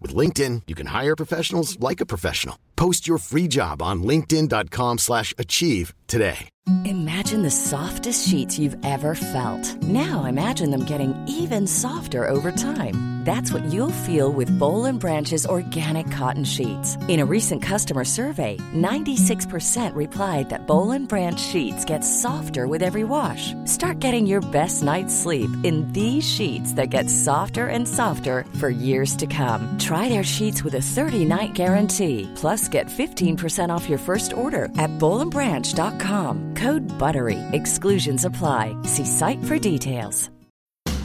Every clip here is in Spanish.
With LinkedIn, you can hire professionals like a professional. Post your free job on linkedin.com slash achieve today. Imagine the softest sheets you've ever felt. Now imagine them getting even softer over time. That's what you'll feel with Bowl Branch's organic cotton sheets. In a recent customer survey, 96% replied that Bowl Branch sheets get softer with every wash. Start getting your best night's sleep in these sheets that get softer and softer for years to come. Their sheets with a 30-night guarantee. Plus, get 15% off your first order at bowlandbranch.com. Code BUTTERY. Exclusions apply. See site for details.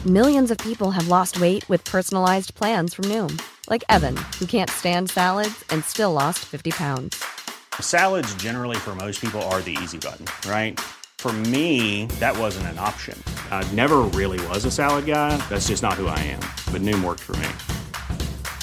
Millions of people have lost weight with personalized plans from Noom, like Evan, who can't stand salads and still lost 50 pounds. Salads, generally, for most people, are the easy button, right? For me, that wasn't an option. I never really was a salad guy. That's just not who I am. But Noom worked for me.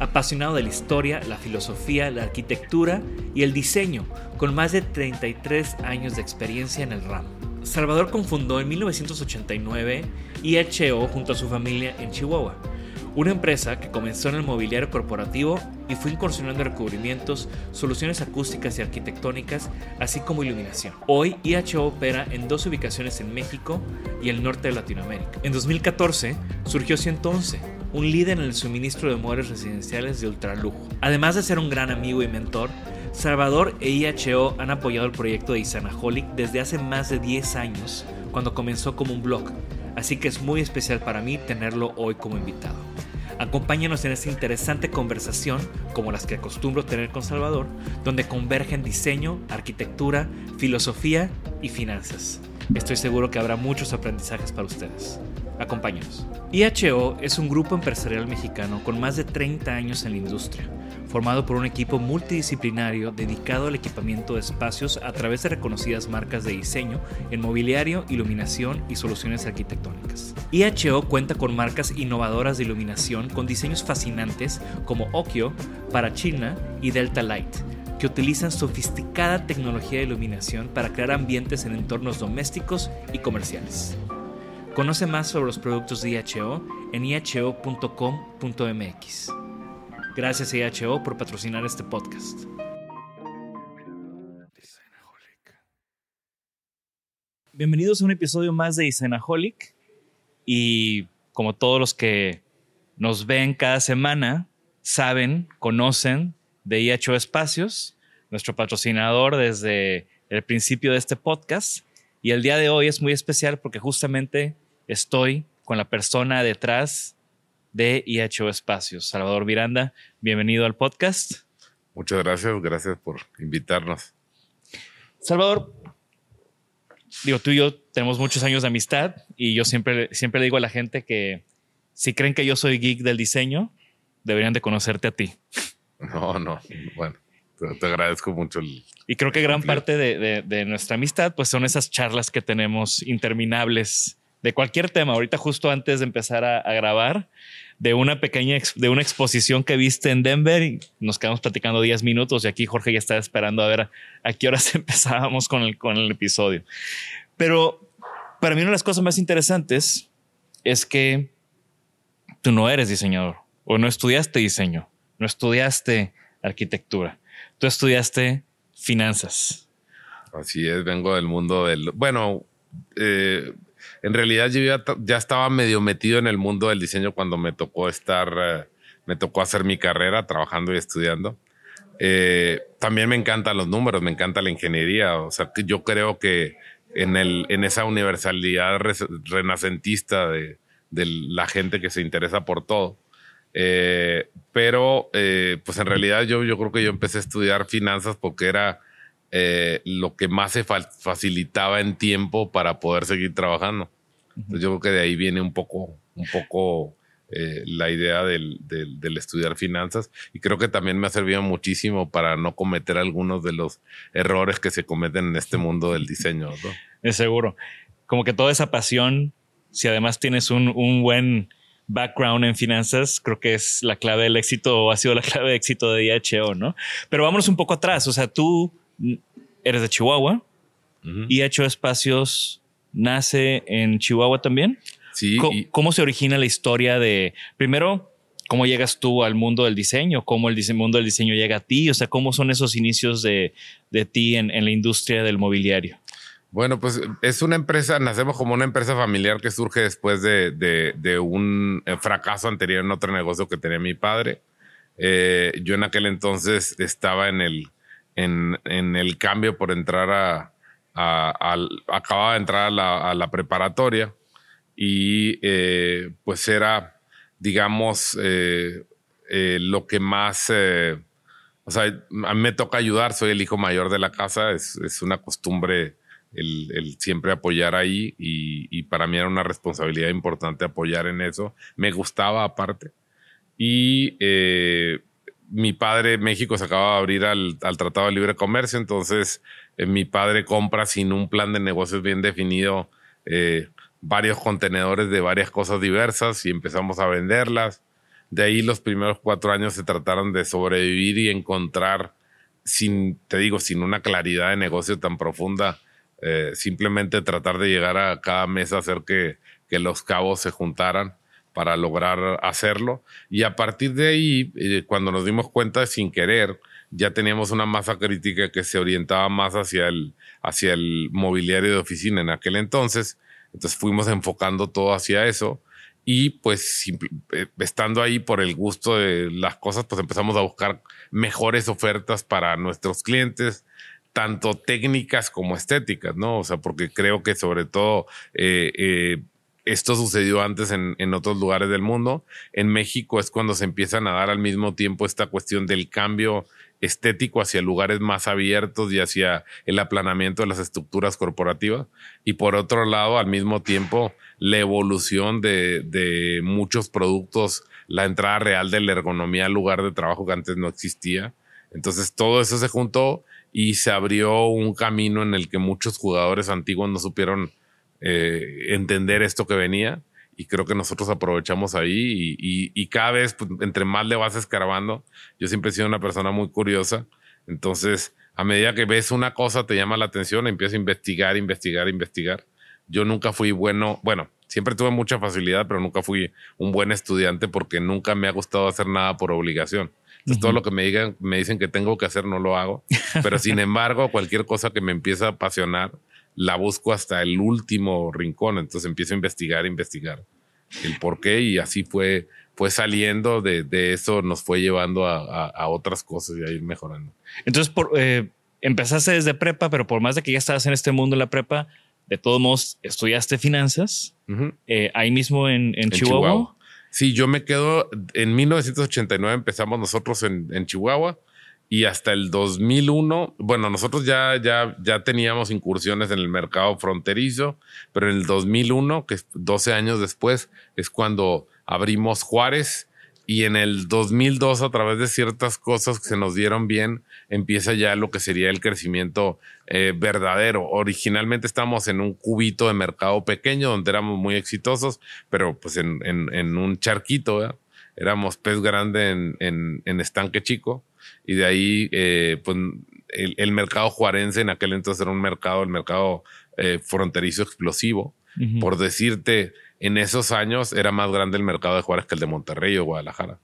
apasionado de la historia, la filosofía, la arquitectura y el diseño, con más de 33 años de experiencia en el ramo. Salvador confundó en 1989 IHO junto a su familia en Chihuahua, una empresa que comenzó en el mobiliario corporativo y fue incursionando en recubrimientos, soluciones acústicas y arquitectónicas, así como iluminación. Hoy IHO opera en dos ubicaciones en México y el norte de Latinoamérica. En 2014 surgió 111, un líder en el suministro de muebles residenciales de ultralujo. Además de ser un gran amigo y mentor, Salvador e IHO han apoyado el proyecto de Isanaholic desde hace más de 10 años, cuando comenzó como un blog, así que es muy especial para mí tenerlo hoy como invitado. Acompáñanos en esta interesante conversación, como las que acostumbro tener con Salvador, donde convergen diseño, arquitectura, filosofía y finanzas. Estoy seguro que habrá muchos aprendizajes para ustedes. Acompáñanos. IHO es un grupo empresarial mexicano con más de 30 años en la industria, formado por un equipo multidisciplinario dedicado al equipamiento de espacios a través de reconocidas marcas de diseño en mobiliario, iluminación y soluciones arquitectónicas. IHO cuenta con marcas innovadoras de iluminación con diseños fascinantes como Okio, Parachina y Delta Light, que utilizan sofisticada tecnología de iluminación para crear ambientes en entornos domésticos y comerciales. Conoce más sobre los productos de IHO en iho.com.mx. Gracias a IHO por patrocinar este podcast. Bienvenidos a un episodio más de Isenaholic y como todos los que nos ven cada semana, saben, conocen de IHO Espacios, nuestro patrocinador desde el principio de este podcast. Y el día de hoy es muy especial porque justamente estoy con la persona detrás de IHO Espacios. Salvador Miranda, bienvenido al podcast. Muchas gracias, gracias por invitarnos. Salvador, digo, tú y yo tenemos muchos años de amistad y yo siempre, siempre le digo a la gente que si creen que yo soy geek del diseño, deberían de conocerte a ti. No, no, bueno, te, te agradezco mucho el... Y creo que gran parte de, de, de nuestra amistad pues son esas charlas que tenemos interminables de cualquier tema. Ahorita justo antes de empezar a, a, grabar, de una pequeña, de una exposición que viste en Denver y nos quedamos platicando 10 minutos y aquí Jorge ya estaba esperando a ver a, a qué horas empezábamos con el, con el episodio. Pero para mí una de las cosas más interesantes es que tú no eres diseñador o no estudiaste diseño, no estudiaste arquitectura, tú estudiaste finanzas. Así es, vengo del mundo del... Bueno, eh, en realidad yo ya, estaba medio metido en el mundo del diseño cuando me tocó estar, eh, me tocó hacer mi carrera trabajando y estudiando. Eh, también me encantan los números, me encanta la ingeniería. O sea, que yo creo que en, el, en esa universalidad renacentista de, de, la gente que se interesa por todo. Eh, pero, eh, pues en realidad yo, yo creo que yo empecé a estudiar finanzas porque era lo que más se facilitaba en tiempo para poder seguir trabajando. Entonces, yo creo que de ahí viene un poco, un poco eh, la idea del, estudiar finanzas y creo que también me ha servido muchísimo para no cometer algunos de los errores que se cometen en este mundo del diseño. ¿no? Es seguro. Como que toda esa pasión, si además tienes un, buen background en finanzas, creo que es la clave del éxito o ha sido la clave de éxito de IHO, ¿no? Pero vámonos un poco atrás. O sea, tú eres de Chihuahua y IHO Espacios nace en Chihuahua también. ¿Cómo, se origina la historia de, primero, cómo llegas tú al mundo del diseño? ¿Cómo el mundo del diseño llega a ti? O sea, ¿cómo son esos inicios de, ti en, la industria del mobiliario? Bueno, pues es una empresa, nacemos como una empresa familiar que surge después de, un eh, fracaso anterior en otro negocio que tenía mi padre. Eh, yo en aquel entonces estaba en el, en, el cambio por entrar a, acababa de entrar a la preparatoria y eh, pues era, digamos, eh, eh, lo que más, o sea, a mí me toca ayudar, soy el hijo mayor de la casa, es, es una costumbre el, siempre apoyar ahí y, para mí era una responsabilidad importante apoyar en eso, me gustaba aparte. Y mi padre, México se acaba de abrir al, al Tratado de Libre Comercio, entonces mi padre compra sin un plan de negocios bien definido varios contenedores de varias cosas diversas y empezamos a venderlas. De ahí los primeros cuatro años se trataron de sobrevivir y encontrar, sin, te digo, sin una claridad de negocio tan profunda, eh, simplemente tratar de llegar a cada mes a hacer que, que los cabos se juntaran para lograr hacerlo. Y a partir de ahí, eh, cuando nos dimos cuenta sin querer, ya teníamos una masa crítica que se orientaba más hacia el, hacia el mobiliario de oficina en aquel entonces entonces fuimos enfocando todo hacia eso y pues eh, estando ahí por el gusto de las cosas, pues empezamos a buscar mejores ofertas para nuestros clientes, tanto técnicas como estéticas, ¿no? O sea, porque creo que sobre todo eh, eh, esto sucedió antes en, en, otros lugares del mundo. En México es cuando se empiezan a dar al mismo tiempo esta cuestión del cambio estético hacia lugares más abiertos y hacia el aplanamiento de las estructuras corporativas. Y por otro lado, al mismo tiempo, la evolución de, muchos productos, la entrada real de la ergonomía al lugar de trabajo que antes no existía. Entonces todo eso se juntó y se abrió un camino en el que muchos jugadores antiguos no supieron eh, entender esto que venía y creo que nosotros aprovechamos ahí y, cada vez, pues, entre más le vas escarbando, yo siempre he sido una persona muy curiosa, entonces a medida que ves una cosa, te llama la atención, empiezas a investigar, investigar, investigar. Yo nunca fui bueno, bueno, siempre tuve mucha facilidad, pero nunca fui un buen estudiante porque nunca me ha gustado hacer nada por obligación. Entonces, todo lo que me digan, me dicen que tengo que hacer, no lo hago. Pero sin embargo, cualquier cosa que me empieza a apasionar, la busco hasta el último rincón. Entonces empiezo a investigar, investigar el por qué y así fue, fue saliendo de, de eso, nos fue llevando a, a, otras cosas y a ir mejorando. Entonces, por, eh, empezaste desde prepa, pero por más de que ya estabas en este mundo la prepa, de todos modos, estudiaste finanzas eh, ahí mismo en, en, Chihuahua. Sí, yo me quedo, en 1989 empezamos nosotros en, Chihuahua y hasta el 2001, bueno, nosotros ya, ya, ya teníamos incursiones en el mercado fronterizo, pero en el 2001, que es 12 años después, es cuando abrimos Juárez y en el 2002, a través de ciertas cosas que se nos dieron bien, empieza ya lo que sería el crecimiento eh, verdadero. Originalmente estábamos en un cubito de mercado pequeño donde éramos muy exitosos, pero pues en, en, un charquito, éramos pez grande en, en estanque chico y de ahí, eh, pues, el, mercado juarense en aquel entonces era un mercado, el mercado eh, fronterizo explosivo. Por decirte, en esos años era más grande el mercado de Juárez que el de Monterrey o Guadalajara.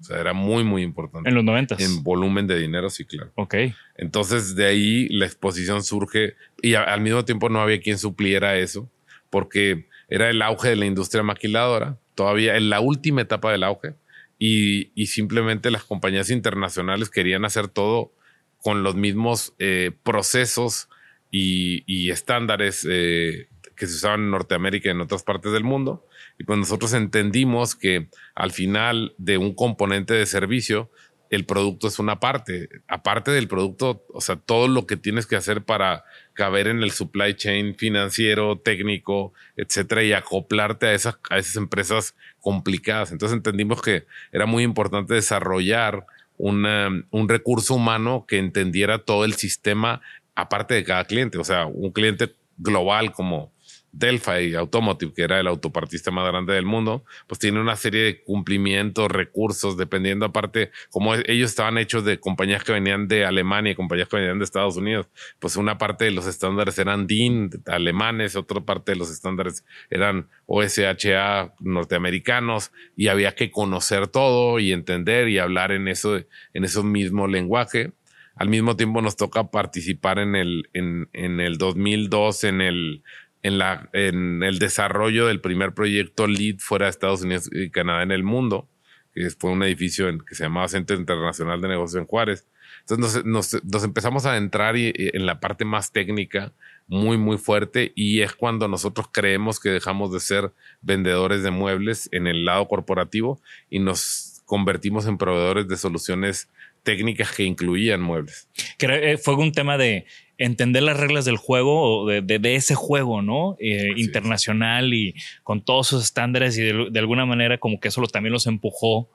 O sea, era muy, muy importante. En los 90. En volumen de dinero, sí, claro. Ok. Entonces, de ahí la exposición surge y a- al mismo tiempo no había quien supliera eso, porque era el auge de la industria maquiladora, todavía en la última etapa del auge, y, y simplemente las compañías internacionales querían hacer todo con los mismos eh, procesos y, y estándares eh, que se usaban en Norteamérica y en otras partes del mundo. Y pues nosotros entendimos que al final de un componente de servicio, el producto es una parte. Aparte del producto, o sea, todo lo que tienes que hacer para caber en el supply chain financiero, técnico, etcétera, y acoplarte a esas, a esas empresas complicadas. Entonces entendimos que era muy importante desarrollar un recurso humano que entendiera todo el sistema aparte de cada cliente. O sea, un cliente global como Delphi Automotive, que era el autopartista más grande del mundo, pues tiene una serie de cumplimientos, recursos, dependiendo aparte, como e- ellos estaban hechos de compañías que venían de Alemania y compañías que venían de Estados Unidos, pues una parte de los estándares eran DIN alemanes, otra parte de los estándares eran OSHA norteamericanos y había que conocer todo y entender y hablar en eso, en ese mismo lenguaje. Al mismo tiempo nos toca participar en el, en, en el 2002 en el, en, la, en el desarrollo del primer proyecto LEED fuera de Estados Unidos y Canadá en el mundo, que fue un edificio en, que se llamaba Centro Internacional de Negocios en Juárez. Entonces nos, nos, nos empezamos a entrar y, y en la parte más técnica muy, muy fuerte y es cuando nosotros creemos que dejamos de ser vendedores de muebles en el lado corporativo y nos convertimos en proveedores de soluciones técnicas que incluían muebles. Era- eh, fue un tema de entender las reglas del juego, o de, de- de ese juego, ¿no? Eh, es. internacional y con todos sus estándares y de, de alguna manera como que eso lo- también los empujó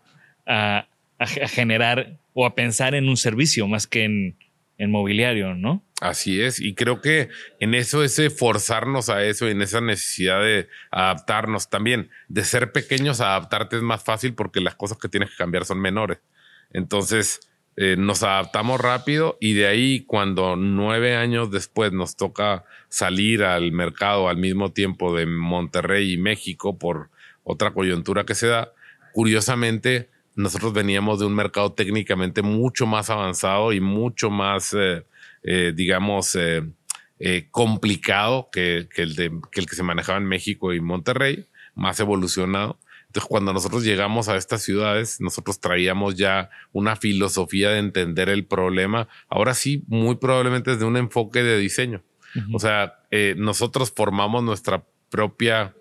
a, a ge- a generar o a pensar en un servicio más que en, en mobiliario, ¿no? Así es, y creo que en eso, ese forzarnos a eso, en esa necesidad de adaptarnos también, de ser pequeños, adaptarte es más fácil porque las cosas que tienes que cambiar son menores. Entonces, eh, nos adaptamos rápido y de ahí cuando nueve años después nos toca salir al mercado al mismo tiempo de Monterrey y México por otra coyuntura que se da, curiosamente nosotros veníamos de un mercado técnicamente mucho más avanzado y mucho más, eh, eh, digamos, complicado que, el que el que se manejaba en México y Monterrey, más evolucionado. Entonces, cuando nosotros llegamos a estas ciudades, nosotros traíamos ya una filosofía de entender el problema, ahora sí, muy probablemente desde un enfoque de diseño. O sea, eh, nosotros formamos nuestra propia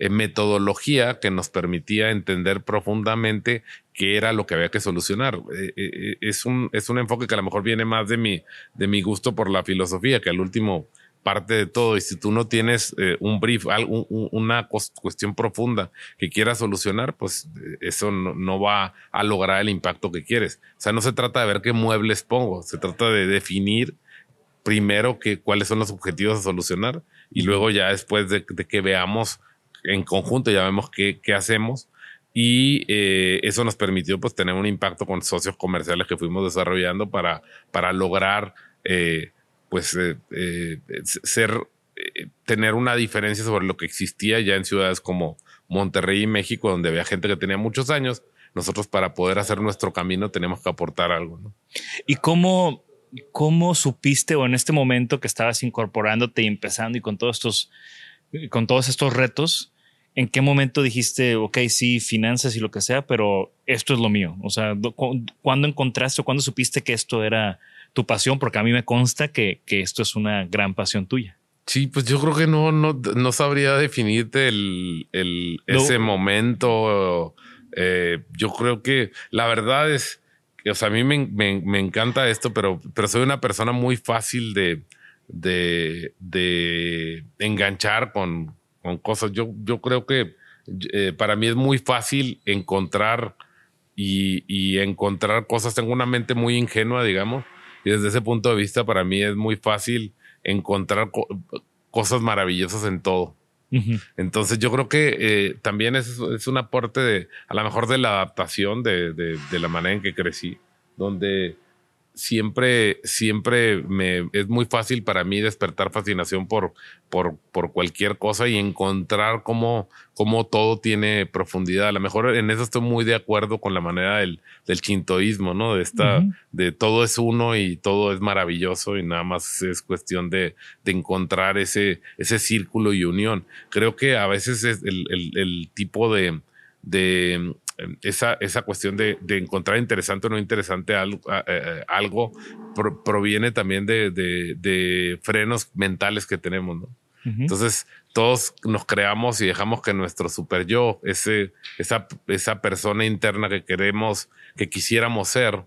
eh, metodología que nos permitía entender profundamente qué era lo que había que solucionar. Eh, eh, es, un, es un enfoque que a lo mejor viene más de mi, de mi gusto por la filosofía, que al último parte de todo. Y si tú no tienes eh, un brief, algo, un- una cuestión profunda que quieras solucionar, pues eh, eso no, va a lograr el impacto que quieres. O sea, no se trata de ver qué muebles pongo, se trata de definir primero que, cuáles son los objetivos a solucionar y luego ya después de, que veamos en conjunto, ya vemos qué, qué hacemos. Y eh, eso nos permitió pues tener un impacto con socios comerciales que fuimos desarrollando para, para lograr pues eh, eh, ser, eh, tener una diferencia sobre lo que existía ya en ciudades como Monterrey y México, donde había gente que tenía muchos años. Nosotros para poder hacer nuestro camino tenemos que aportar algo. ¿Y cómo, cómo supiste o en este momento que estabas incorporándote y empezando y con todos estos, con todos estos retos, en qué momento dijiste, ok, sí, finanzas y lo que sea, pero esto es lo mío? O sea, do- cu- ¿cuándo encontraste o cuándo supiste que esto era tu pasión? Porque a mí me consta que, que esto es una gran pasión tuya. Sí, pues yo creo que no, no, no sabría definirte el, el- No. ese momento. Eh, yo creo que la verdad es que, o sea, a mí me, me- me encanta esto, pero, pero soy una persona muy fácil de, de, de enganchar con, con cosas. Yo, yo creo que eh, para mí es muy fácil encontrar y, y encontrar cosas. Tengo una mente muy ingenua, digamos, y desde ese punto de vista para mí es muy fácil encontrar co- cosas maravillosas en todo. Entonces yo creo que eh, también es, es un aporte de, a lo mejor de la adaptación de, de- de la manera en que crecí, donde siempre, siempre me, es muy fácil para mí despertar fascinación por, por, por cualquier cosa y encontrar cómo, cómo todo tiene profundidad. A lo mejor en eso estoy muy de acuerdo con la manera del, del chintoísmo, ¿no? De esta, de todo es uno y todo es maravilloso y nada más es cuestión de, de encontrar ese, ese círculo y unión. Creo que a veces es el, el, el tipo de, de esa, esa cuestión de, encontrar interesante o no interesante algo, eh, algo proviene también de, frenos mentales que tenemos, ¿no? Entonces, todos nos creamos y dejamos que nuestro super yo, ese, esa, esa persona interna que queremos, que quisiéramos ser,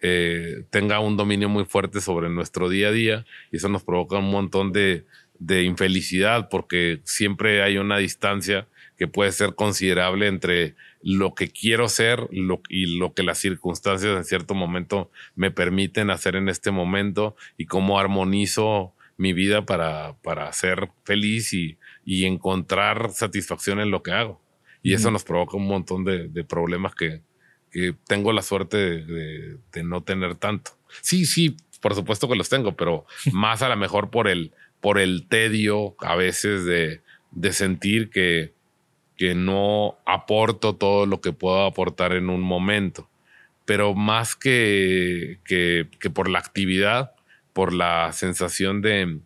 eh, tenga un dominio muy fuerte sobre nuestro día a día y eso nos provoca un montón de, de infelicidad porque siempre hay una distancia que puede ser considerable entre lo que quiero ser y lo que las circunstancias en cierto momento me permiten hacer en este momento y cómo armonizo mi vida para, para ser feliz y, y encontrar satisfacción en lo que hago. Y eso nos provoca un montón de, problemas que, que, tengo la suerte de, de, no tener tanto. Sí, sí, por supuesto que los tengo, pero más a lo mejor por el, por el tedio a veces de, de sentir que, que no aporto todo lo que puedo aportar en un momento, pero más que, que, por la actividad, por la sensación de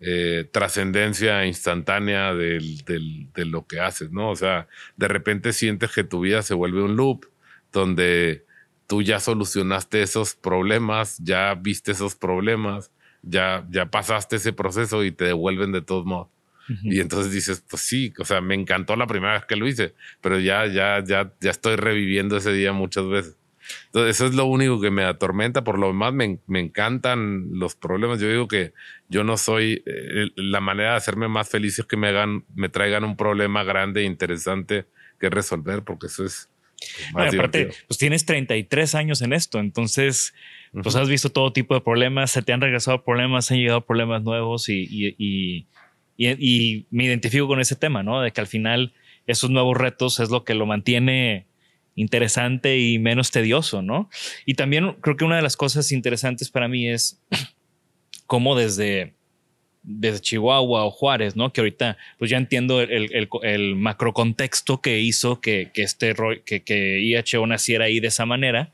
eh, trascendencia instantánea del, de lo que haces, ¿no? O sea, de repente sientes que tu vida se vuelve un loop donde tú ya solucionaste esos problemas, ya viste esos problemas, ya, ya pasaste ese proceso y te devuelven de todos modos. Y entonces dices, pues sí, o sea, me encantó la primera vez que lo hice, pero ya, ya, ya, ya estoy reviviendo ese día muchas veces. Entonces, eso es lo único que me atormenta. Por lo demás, me, me encantan los problemas. Yo digo que yo no soy eh, la manera de hacerme más feliz es que me hagan, me traigan un problema grande e interesante que resolver, porque eso es. Más aparte, pues tienes 33 años en esto, entonces, pues has visto todo tipo de problemas, se te han regresado problemas, han llegado problemas nuevos y, y y, me identifico con ese tema, ¿no? De que al final esos nuevos retos es lo que lo mantiene interesante y menos tedioso, ¿no? Y también creo que una de las cosas interesantes para mí es cómo desde, desde Chihuahua o Juárez, ¿no? Que ahorita pues ya entiendo el, el, el macro contexto que hizo que, que este que, que IHO naciera ahí de esa manera,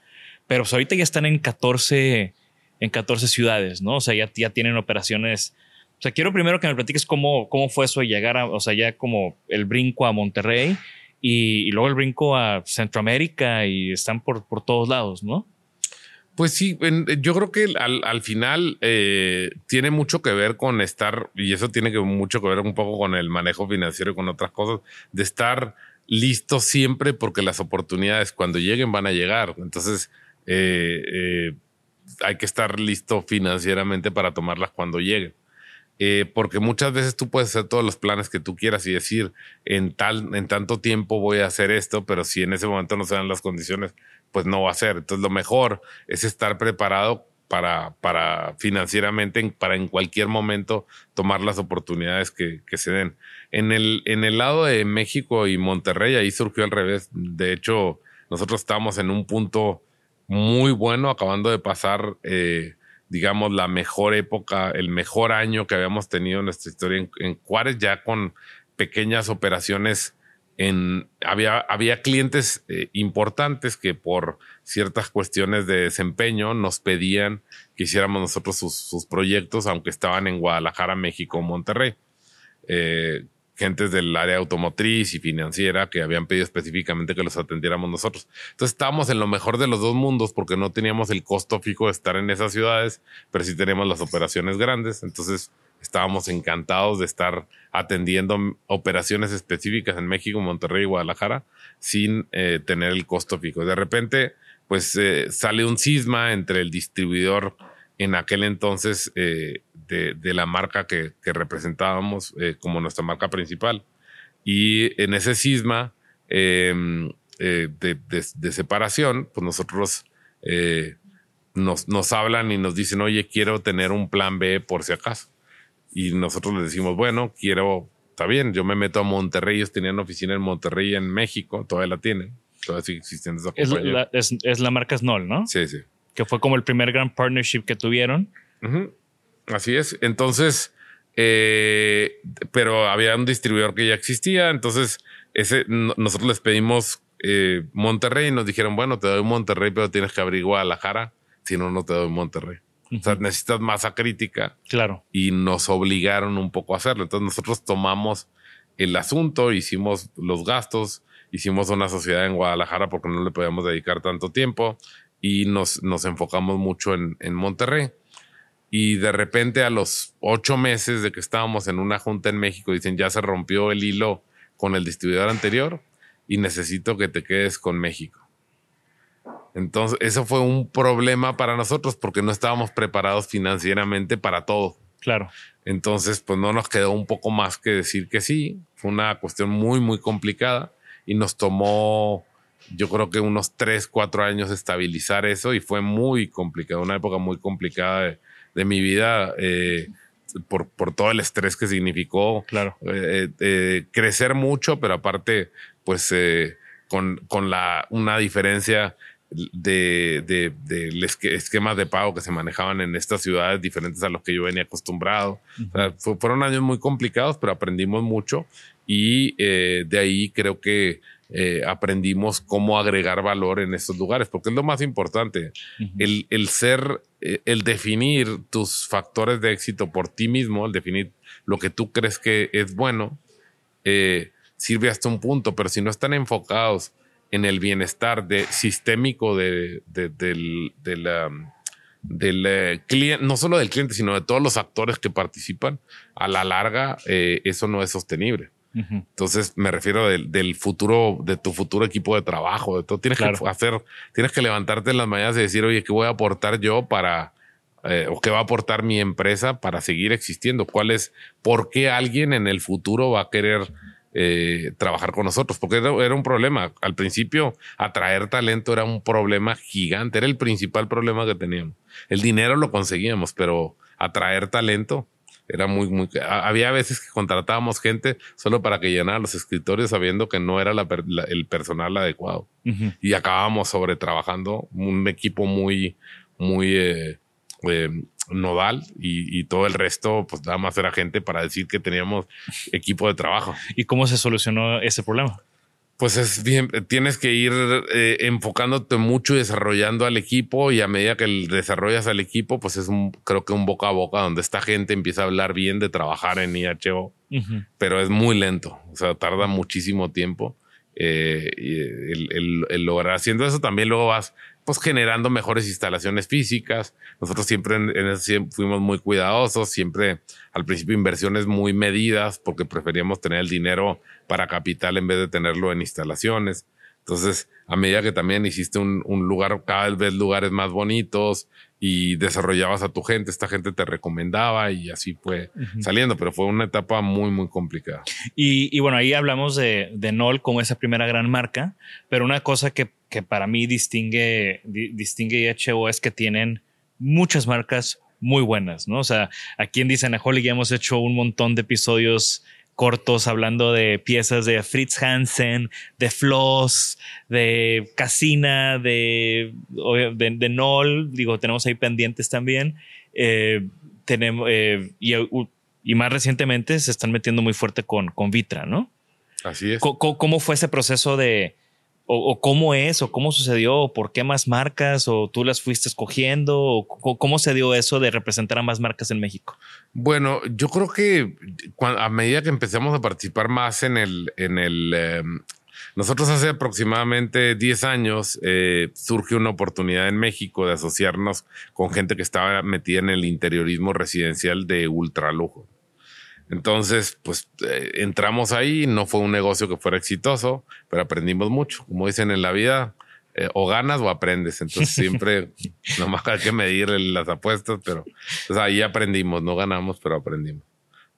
pero pues ahorita ya están en 14, en 14 ciudades, ¿no? O sea, ya, ya tienen operaciones o sea, quiero primero que me platiques cómo, cómo fue eso de llegar a, o sea, ya como el brinco a Monterrey y, luego el brinco a Centroamérica y están por, por todos lados, ¿no? Pues sí, yo creo que al, al final eh, tiene mucho que ver con estar, y eso tiene mucho que ver un poco con el manejo financiero y con otras cosas, de estar listo siempre porque las oportunidades cuando lleguen van a llegar. Entonces, eh, eh, hay que estar listo financieramente para tomarlas cuando lleguen. Eh, porque muchas veces tú puedes hacer todos los planes que tú quieras y decir, en, tal, en tanto tiempo voy a hacer esto, pero si en ese momento no se dan las condiciones, pues no va a ser. Entonces lo mejor es estar preparado para, para financieramente, para en cualquier momento tomar las oportunidades que, se den. En el, en el lado de México y Monterrey, ahí surgió al revés. De hecho, nosotros estábamos en un punto muy bueno, acabando de pasar eh, digamos, la mejor época, el mejor año que habíamos tenido en nuestra historia en, Juárez, ya con pequeñas operaciones. En, había, había clientes eh, importantes que por ciertas cuestiones de desempeño nos pedían que hiciéramos nosotros sus, proyectos, aunque estaban en Guadalajara, México, Monterrey. Eh, gentes del área automotriz y financiera que habían pedido específicamente que los atendiéramos nosotros. Entonces estábamos en lo mejor de los dos mundos porque no teníamos el costo fijo de estar en esas ciudades, pero sí teníamos las operaciones grandes. Entonces estábamos encantados de estar atendiendo operaciones específicas en México, Monterrey y Guadalajara sin eh, tener el costo fijo. De repente, pues eh, sale un cisma entre el distribuidor en aquel entonces eh, de, la marca que, representábamos eh, como nuestra marca principal. Y en ese cisma em, eh, de, separación, pues nosotros nos, nos hablan y nos dicen, oye, quiero tener un plan B por si acaso. Y nosotros les decimos, bueno, quiero, está bien, yo me meto a Monterrey, ellos tenían oficina en Monterrey, en México, todavía la tienen, todavía sigue existiendo esa es la, es, la marca Snoll, ¿no? Sí, sí. Que fue como el primer gran partnership que tuvieron. Así es. Entonces, eh, pero había un distribuidor que ya existía. Entonces, ese, nosotros les pedimos eh, Monterrey y nos dijeron, bueno, te doy Monterrey, pero tienes que abrir Guadalajara. Si no, no te doy Monterrey. O sea, necesitas masa crítica. Claro. Y nos obligaron un poco a hacerlo. Entonces nosotros tomamos el asunto, hicimos los gastos, hicimos una sociedad en Guadalajara porque no le podíamos dedicar tanto tiempo y nos, nos enfocamos mucho en, en Monterrey. Y de repente a los ocho meses de que estábamos en una junta en México, dicen, ya se rompió el hilo con el distribuidor anterior y necesito que te quedes con México. Entonces, eso fue un problema para nosotros porque no estábamos preparados financieramente para todo. Claro. Entonces, pues no nos quedó un poco más que decir que sí. Fue una cuestión muy, muy complicada y nos tomó, yo creo que unos tres, cuatro años estabilizar eso y fue muy complicado, una época muy complicada de, mi vida. Eh, por, por, todo el estrés que significó claro. Eh, eh, crecer mucho, pero aparte, pues con, con la, una diferencia de, de, de esquemas de pago que se manejaban en estas ciudades diferentes a los que yo venía acostumbrado. fueron años muy complicados, pero aprendimos mucho y eh, de ahí creo que eh, aprendimos cómo agregar valor en estos lugares, porque es lo más importante. el, el, ser, eh, el definir tus factores de éxito por ti mismo, el definir lo que tú crees que es bueno, sirve hasta un punto, pero si no están enfocados en el bienestar de, sistémico de, del, del eh, cliente, no solo del cliente, sino de todos los actores que participan, a la larga eh, eso no es sostenible. Entonces me refiero del, futuro, de tu futuro equipo de trabajo, de todo. Tienes que hacer, tienes que levantarte en las mañanas y decir, oye, ¿qué voy a aportar yo para, eh, o qué va a aportar mi empresa para seguir existiendo? ¿Cuál es, por qué alguien en el futuro va a querer eh, trabajar con nosotros, porque era, un problema. Al principio, atraer talento era un problema gigante, era el principal problema que teníamos. El dinero lo conseguíamos, pero atraer talento era muy, muy... Había veces que contratábamos gente solo para que llenara los escritorios sabiendo que no era el personal adecuado. Y acabábamos sobre trabajando un equipo muy, muy... Eh, eh, nodal y, todo el resto, pues nada más era gente para decir que teníamos equipo de trabajo. ¿Y cómo se solucionó ese problema? Pues es bien, tienes que ir eh, enfocándote mucho y desarrollando al equipo y a medida que desarrollas al equipo, pues es un, creo que un boca a boca donde esta gente empieza a hablar bien de trabajar en IHO, pero es muy lento, o sea, tarda muchísimo tiempo. Eh, el, el, lograr haciendo eso también luego vas pues generando mejores instalaciones físicas. Nosotros siempre en, fuimos muy cuidadosos, siempre al principio inversiones muy medidas porque preferíamos tener el dinero para capital en vez de tenerlo en instalaciones. Entonces, a medida que también hiciste un, lugar, cada vez lugares más bonitos y desarrollabas a tu gente, esta gente te recomendaba y así fue saliendo, pero fue una etapa muy, muy complicada. Y, bueno, ahí hablamos de, de NOL como esa primera gran marca, pero una cosa que, que para mí distingue, distingue IHO es que tienen muchas marcas muy buenas, ¿no? O sea, aquí en Dicen ya hemos hecho un montón de episodios cortos hablando de piezas de Fritz Hansen, de Floss, de Casina, de, de, Noll, digo, tenemos ahí pendientes también. Eh, tenemos, eh, y, más recientemente se están metiendo muy fuerte con, con Vitra, ¿no? Así es. cómo fue ese proceso de, o, cómo es, o cómo sucedió, o por qué más marcas, o tú las fuiste escogiendo, o cómo se dio eso de representar a más marcas en México? Bueno, yo creo que a medida que empezamos a participar más en el, en el em, nosotros hace aproximadamente 10 años eh, surge una oportunidad en México de asociarnos con gente que estaba metida en el interiorismo residencial de ultralujo. Entonces, pues eh, entramos ahí, no fue un negocio que fuera exitoso, pero aprendimos mucho. Como dicen en la vida, eh, o ganas o aprendes. Entonces siempre nomás hay que medir las apuestas, pero pues, ahí aprendimos, no ganamos, pero aprendimos.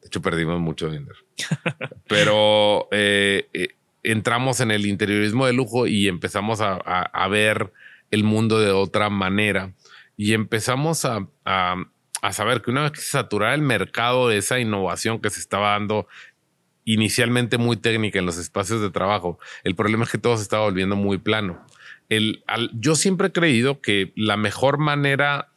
De hecho, perdimos mucho dinero. Pero eh, entramos en el interiorismo de lujo y empezamos a, ver el mundo de otra manera y empezamos a, a saber que una vez que se saturara el mercado de esa innovación que se estaba dando inicialmente muy técnica en los espacios de trabajo, el problema es que todo se estaba volviendo muy plano. el, yo siempre he creído que la mejor manera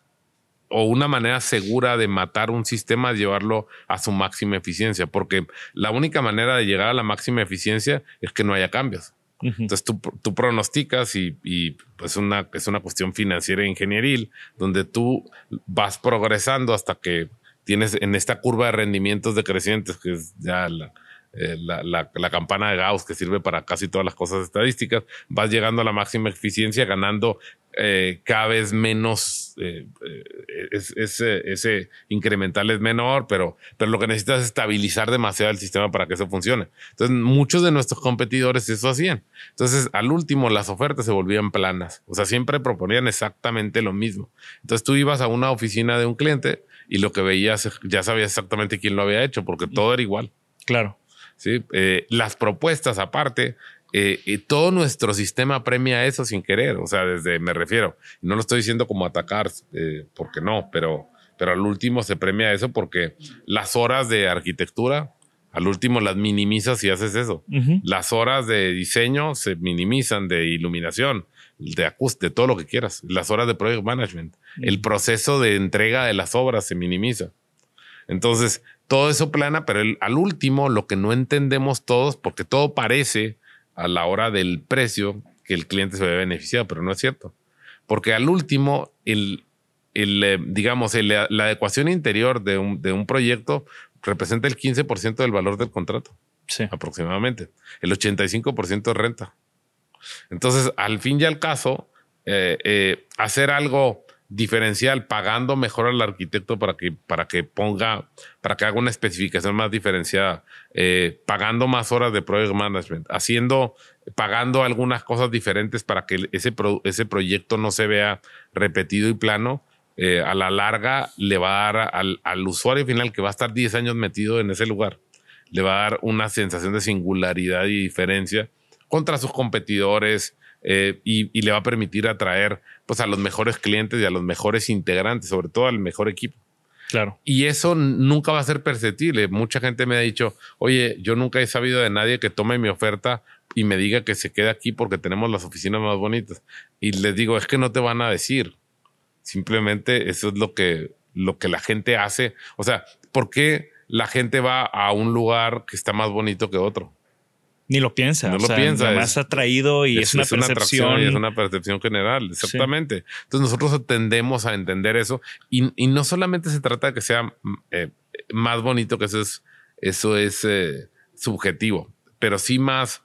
o una manera segura de matar un sistema es llevarlo a su máxima eficiencia, porque la única manera de llegar a la máxima eficiencia es que no haya cambios. Entonces tú, tú pronosticas y, pues una, es una cuestión financiera e ingenieril, donde tú vas progresando hasta que tienes en esta curva de rendimientos decrecientes, que es ya la, eh, la, la, campana de Gauss que sirve para casi todas las cosas estadísticas, vas llegando a la máxima eficiencia ganando eh, cada vez menos, eh, ese, incremental es menor, pero, pero lo que necesitas es estabilizar demasiado el sistema para que eso funcione. Entonces, muchos de nuestros competidores eso hacían. Entonces, al último, las ofertas se volvían planas. O sea, siempre proponían exactamente lo mismo. Entonces, tú ibas a una oficina de un cliente y lo que veías, ya sabías exactamente quién lo había hecho, porque todo era igual. Claro. ¿Sí? Eh, las propuestas aparte, eh, y todo nuestro sistema premia eso sin querer, o sea, desde, me refiero, no lo estoy diciendo como atacar, eh, porque no, pero, pero al último se premia eso porque las horas de arquitectura, al último las minimizas si haces eso. Las horas de diseño se minimizan, de iluminación, de acústica, de todo lo que quieras. Las horas de project management. El proceso de entrega de las obras se minimiza. Entonces, todo eso plana, pero al último lo que no entendemos todos, porque todo parece a la hora del precio que el cliente se ve beneficiado, pero no es cierto. Porque al último, el, el eh, digamos, la adecuación interior de un, de un proyecto representa el 15% del valor del contrato. Sí. Aproximadamente. El 85% es renta. Entonces, al fin y al caso, eh, eh, hacer algo diferencial, pagando mejor al arquitecto para que, para que ponga, para que haga una especificación más diferenciada, eh, pagando más horas de project management, haciendo, pagando algunas cosas diferentes para que ese, ese proyecto no se vea repetido y plano. Eh, a la larga le va a dar al, al usuario final que va a estar 10 años metido en ese lugar, le va a dar una sensación de singularidad y diferencia contra sus competidores, eh, y, le va a permitir atraer pues, a los mejores clientes y a los mejores integrantes, sobre todo al mejor equipo. Claro. Y eso nunca va a ser perceptible. Mucha gente me ha dicho, oye, yo nunca he sabido de nadie que tome mi oferta y me diga que se quede aquí porque tenemos las oficinas más bonitas. Y les digo, es que no te van a decir. Simplemente eso es lo que, lo que la gente hace. O sea, ¿por qué la gente va a un lugar que está más bonito que otro? Ni lo piensa. No lo piensa. Más atraído y es, una percepción. y es una percepción general, exactamente. Entonces nosotros tendemos a entender eso y, y, no solamente se trata de que sea mm, eh, más bonito, que eso es, eso es eh, subjetivo, pero sí más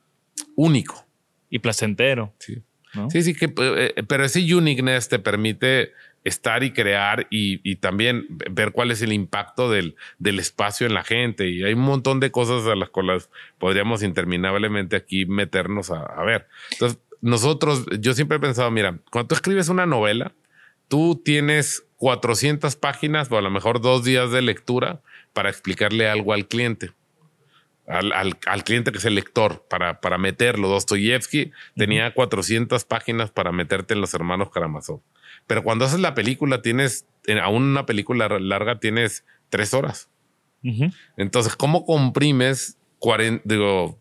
único. Y placentero. Sí. Sí, sí, que, eh, pero ese uniqueness te permite estar y crear y, también ver cuál es el impacto del, del, espacio en la gente. Y hay un montón de cosas a las cuales podríamos interminablemente aquí meternos a, ver. Entonces, nosotros, yo siempre he pensado, mira, cuando tú escribes una novela, tú tienes 400 páginas o a lo mejor dos días de lectura para explicarle algo al cliente. Al, al, cliente que es el lector, para, para meterlo. Dostoyevsky tenía 400 páginas para meterte en los hermanos Karamazov. Pero cuando haces la película, tienes, aún una película larga, tienes tres horas. Entonces, ¿cómo comprimes 40, digo,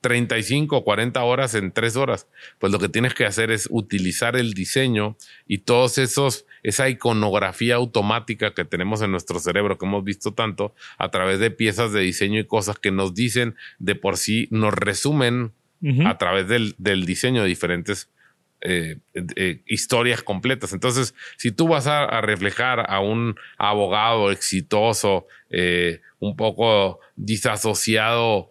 35 o 40 horas en tres horas? Pues lo que tienes que hacer es utilizar el diseño y todos esos, esa iconografía automática que tenemos en nuestro cerebro, que hemos visto tanto, a través de piezas de diseño y cosas que nos dicen de por sí, nos resumen a través del, del diseño de diferentes eh, eh, historias completas. Entonces, si tú vas a, reflejar a un abogado exitoso, eh, un poco disasociado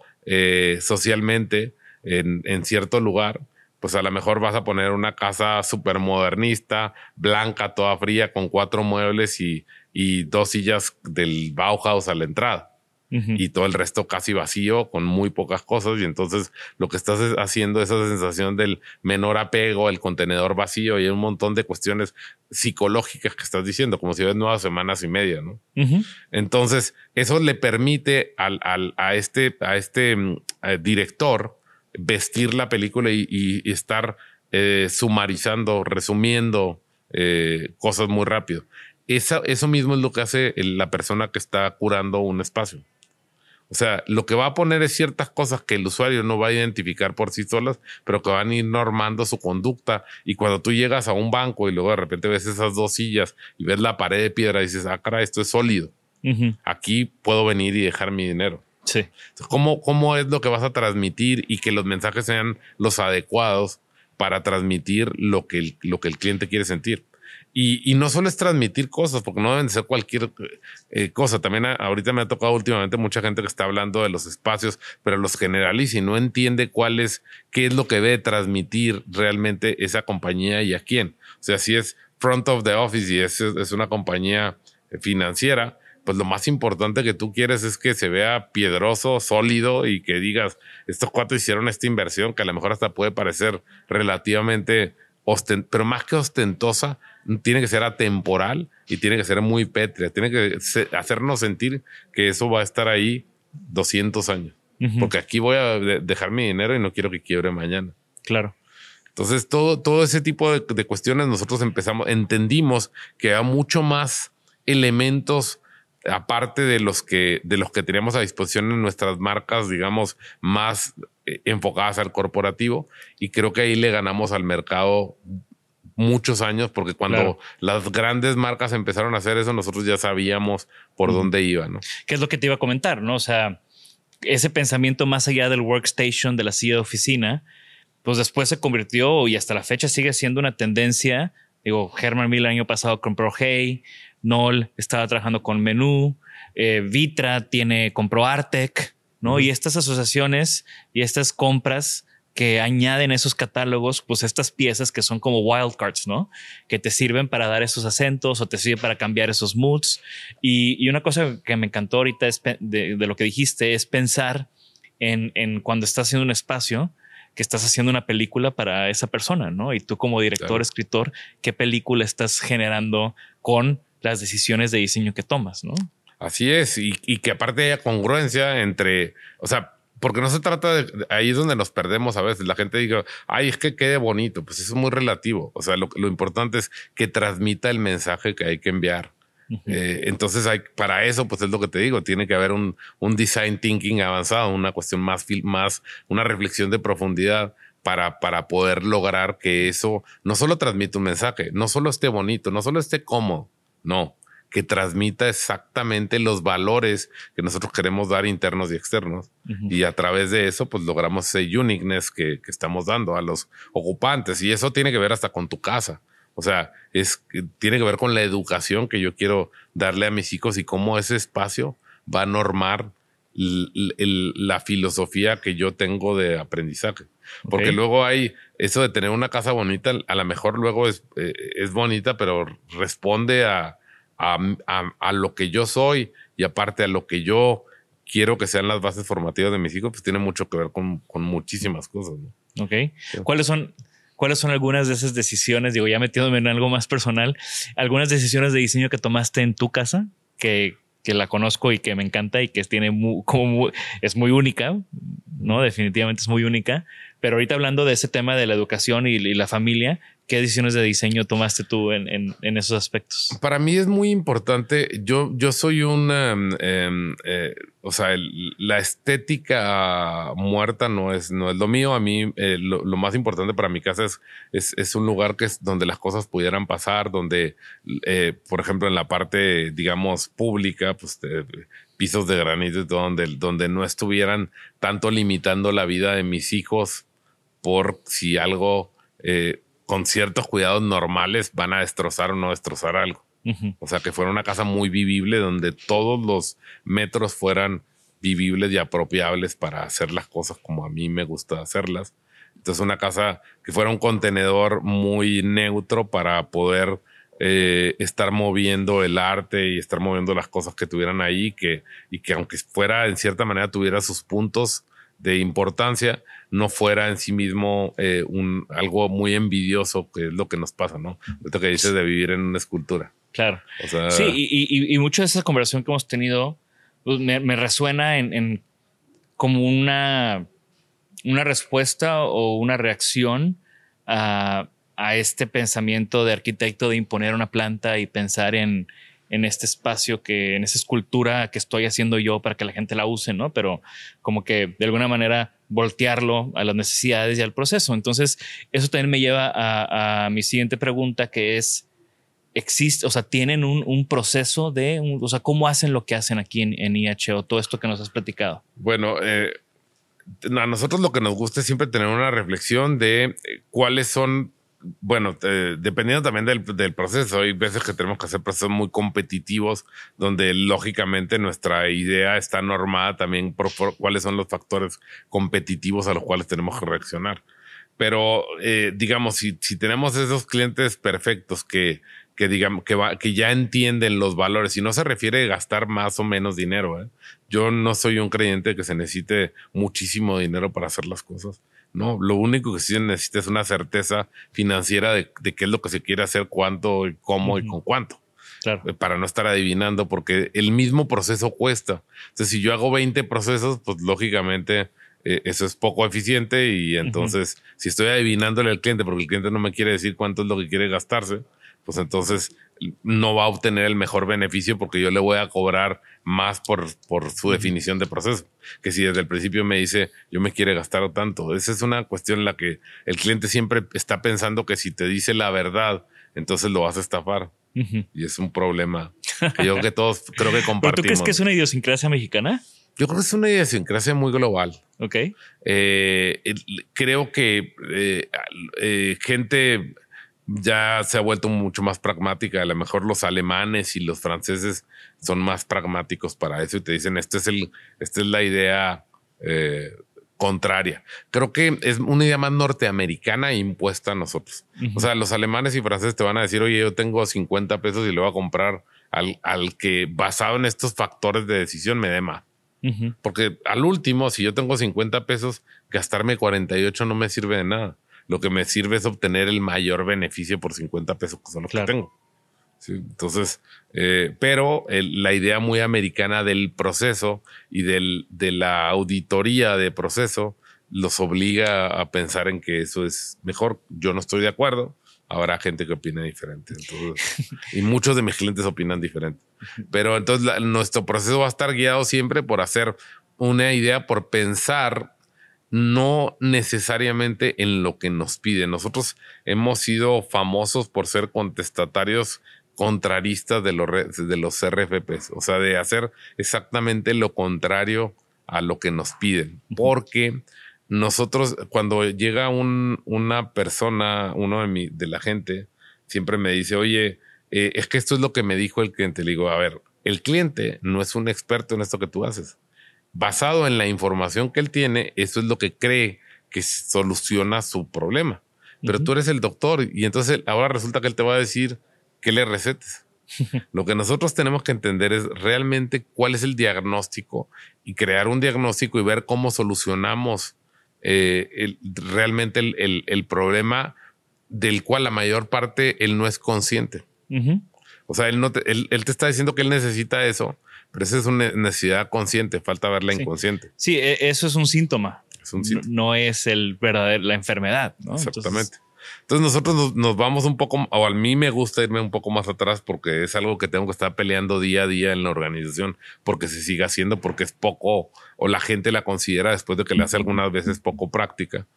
socialmente en, cierto lugar, pues a lo mejor vas a poner una casa súper modernista, blanca, toda fría, con cuatro muebles y, y dos sillas del Bauhaus a la entrada y todo el resto casi vacío con muy pocas cosas y entonces lo que estás haciendo es esa sensación del menor apego, el contenedor vacío y un montón de cuestiones psicológicas que estás diciendo, como si ves nuevas semanas y media, ¿no? Entonces, eso le permite al, al, a este, a este mm, director vestir la película y, estar eh, sumarizando, resumiendo eh, cosas muy rápido. eso mismo es lo que hace la persona que está curando un espacio. O sea, lo que va a poner es ciertas cosas que el usuario no va a identificar por sí solas, pero que van a ir normando su conducta. Y cuando tú llegas a un banco y luego de repente ves esas dos sillas y ves la pared de piedra y dices, ah, cara, esto es sólido. Aquí puedo venir y dejar mi dinero. Sí. ¿Cómo, ¿Cómo es lo que vas a transmitir y que los mensajes sean los adecuados para transmitir lo que el, lo que el cliente quiere sentir? Y, no solo es transmitir cosas, porque no deben ser cualquier eh, cosa. También ahorita me ha tocado últimamente mucha gente que está hablando de los espacios, pero los generaliza y no entiende cuál es, qué es lo que debe transmitir realmente esa compañía y a quién. O sea, si es front of the office y es, es una compañía financiera, pues lo más importante que tú quieres es que se vea piedroso, sólido y que digas, estos cuatro hicieron esta inversión que a lo mejor hasta puede parecer relativamente, pero más que ostentosa, tiene que ser atemporal y tiene que ser muy pétrea. Tiene que hacernos sentir que eso va a estar ahí 200 años. Porque aquí voy a dejar mi dinero y no quiero que quiebre mañana. Claro. Entonces, todo, todo ese tipo de, de cuestiones nosotros empezamos, entendimos que hay mucho más elementos aparte de los que de los que teníamos a disposición en nuestras marcas, digamos, más eh, enfocadas al corporativo y creo que ahí le ganamos al mercado muchos años, porque cuando las grandes marcas empezaron a hacer eso, nosotros ya sabíamos por dónde iban. ¿no? ¿Qué es lo que te iba a comentar? ¿no? O sea, ese pensamiento más allá del workstation, de la silla de oficina, pues después se convirtió y hasta la fecha sigue siendo una tendencia. Digo, Herman Miller el año pasado compró Hey, Noll estaba trabajando con Menú, eh, Vitra tiene, compró Artec, ¿no? Y estas asociaciones y estas compras que añaden esos catálogos, pues estas piezas que son como wildcards, ¿no? Que te sirven para dar esos acentos o te sirven para cambiar esos moods. Y, una cosa que me encantó ahorita es de, lo que dijiste es pensar en, cuando estás haciendo un espacio, que estás haciendo una película para esa persona, ¿no? Y tú como director, escritor, ¿qué película estás generando con las decisiones de diseño que tomas, ¿no? Así es, y, y que aparte haya congruencia entre, o sea, porque no se trata de ahí es donde nos perdemos a veces. La gente diga, ay, es que quede bonito. Pues eso es muy relativo. O sea, lo, lo importante es que transmita el mensaje que hay que enviar. Eh, entonces, hay, para eso, pues es lo que te digo, tiene que haber un, un design thinking avanzado, una cuestión más, más, una reflexión de profundidad para, para poder lograr que eso no solo transmita un mensaje, no solo esté bonito, no solo esté cómodo, no, que transmita exactamente los valores que nosotros queremos dar internos y externos. Y a través de eso, pues logramos ese uniqueness que, que, estamos dando a los ocupantes. Y eso tiene que ver hasta con tu casa. O sea, es, tiene que ver con la educación que yo quiero darle a mis hijos y cómo ese espacio va a normar la filosofía que yo tengo de aprendizaje. Porque luego hay eso de tener una casa bonita, a lo mejor luego es, eh, es bonita, pero responde a, a, lo que yo soy y aparte a lo que yo quiero que sean las bases formativas de mis hijos, pues tiene mucho que ver con, muchísimas cosas. Ok. ¿Cuáles son, ¿Cuáles son algunas de esas decisiones? Digo, ya metiéndome en algo más personal, algunas decisiones de diseño que tomaste en tu casa que, que la conozco y que me encanta y que tiene como es muy única, ¿no? Definitivamente es muy única. Pero ahorita hablando de ese tema de la educación y, la familia, ¿qué decisiones de diseño tomaste tú en, esos aspectos? Para mí es muy importante. Yo, yo soy un, em, em, eh, o sea, la estética muerta no es, no es lo mío. A mí eh, lo, más importante para mi casa es, es, un lugar que es donde las cosas pudieran pasar, donde, eh, por ejemplo, en la parte, digamos, pública, pues pisos de granito donde, donde no estuvieran tanto limitando la vida de mis hijos por si algo con ciertos cuidados normales van a destrozar o no destrozar algo. O sea, que fuera una casa muy vivible donde todos los metros fueran vivibles y apropiables para hacer las cosas como a mí me gusta hacerlas. Entonces, una casa que fuera un contenedor muy neutro para poder eh, estar moviendo el arte y estar moviendo las cosas que tuvieran ahí que, y que aunque fuera en cierta manera tuviera sus puntos de importancia, no fuera en sí mismo eh, un, algo muy envidioso, que es lo que nos pasa, ¿no? Lo que dices de vivir en una escultura. Claro. sí, y, y, mucho de esa conversación que hemos tenido pues, me, resuena en, como una, una respuesta o una reacción a, a, este pensamiento de arquitecto de imponer una planta y pensar en, en este espacio que, en esa escultura que estoy haciendo yo para que la gente la use, ¿no? Pero como que de alguna manera voltearlo a las necesidades y al proceso. Entonces, eso también me lleva a, mi siguiente pregunta, que es, existe, o sea, tienen un, proceso de, o sea, ¿cómo hacen lo que hacen aquí en, en IHO? Todo esto que nos has platicado. Bueno, eh, a nosotros lo que nos gusta es siempre tener una reflexión de eh, cuáles son bueno, dependiendo también del, del, proceso, hay veces que tenemos que hacer procesos muy competitivos, donde lógicamente nuestra idea está normada también por, cuáles son los factores competitivos a los cuales tenemos que reaccionar. Pero, eh, digamos, si, si tenemos esos clientes perfectos que, que digamos que, que ya entienden los valores y no se refiere a gastar más o menos dinero. ¿eh? Yo no soy un creyente que se necesite muchísimo dinero para hacer las cosas no, lo único que sí se necesita es una certeza financiera de, qué es lo que se quiere hacer, cuánto, y cómo y con cuánto. Claro. Eh, para no estar adivinando, porque el mismo proceso cuesta. Entonces, si yo hago 20 procesos, pues lógicamente eh, eso es poco eficiente y entonces, si estoy adivinándole al cliente, porque el cliente no me quiere decir cuánto es lo que quiere gastarse, pues entonces no va a obtener el mejor beneficio porque yo le voy a cobrar más por, por su definición de proceso. Que si desde el principio me dice, yo me quiere gastar tanto. Esa es una cuestión en la que el cliente siempre está pensando que si te dice la verdad, entonces lo vas a estafar. Y es un problema que yo creo que todos creo que compartimos. ¿Tú crees que es una idiosincrasia mexicana? Yo creo que es una idiosincrasia muy global. Ok. Eh, creo que eh, eh, gente ya se ha vuelto mucho más pragmática. A lo mejor los alemanes y los franceses son más pragmáticos para eso y te dicen, este es el, esta es la idea eh, contraria. Creo que es una idea más norteamericana impuesta a nosotros. O sea, los alemanes y franceses te van a decir, oye, yo tengo 50 pesos y le voy a comprar al, al que basado en estos factores de decisión me dé más. Porque al último, si yo tengo 50 pesos, gastarme 48 no me sirve de nada lo que me sirve es obtener el mayor beneficio por 50 pesos que son los que tengo. entonces, eh, pero la idea muy americana del proceso y del, de la auditoría de proceso los obliga a pensar en que eso es mejor. Yo no estoy de acuerdo. Habrá gente que opine diferente. y muchos de mis clientes opinan diferente. Pero entonces nuestro proceso va a estar guiado siempre por hacer una idea, por pensar no necesariamente en lo que nos piden. Nosotros hemos sido famosos por ser contestatarios contraristas de los, de los RFPs, o sea, de hacer exactamente lo contrario a lo que nos piden, porque nosotros cuando llega una persona, uno de, mi, de la gente, siempre me dice, oye, eh, es que esto es lo que me dijo el cliente. Le digo, a ver, el cliente no es un experto en esto que tú haces basado en la información que él tiene, eso es lo que cree que soluciona su problema. Pero tú eres el doctor y entonces ahora resulta que él te va a decir que le recetes. Lo que nosotros tenemos que entender es realmente cuál es el diagnóstico y crear un diagnóstico y ver cómo solucionamos eh, realmente el, problema del cual la mayor parte él no es consciente. O sea, él, no él, te está diciendo que él necesita eso, pero esa es una necesidad consciente, falta verla inconsciente. Sí, e, eso es un síntoma. Es un síntoma. No, es el verdadero, la enfermedad. Exactamente. Entonces, nosotros nos, vamos un poco, o a mí me gusta irme un poco más atrás porque es algo que tengo que estar peleando día a día en la organización porque se siga haciendo, porque es poco, o la gente la considera después de que le hace algunas veces poco práctica.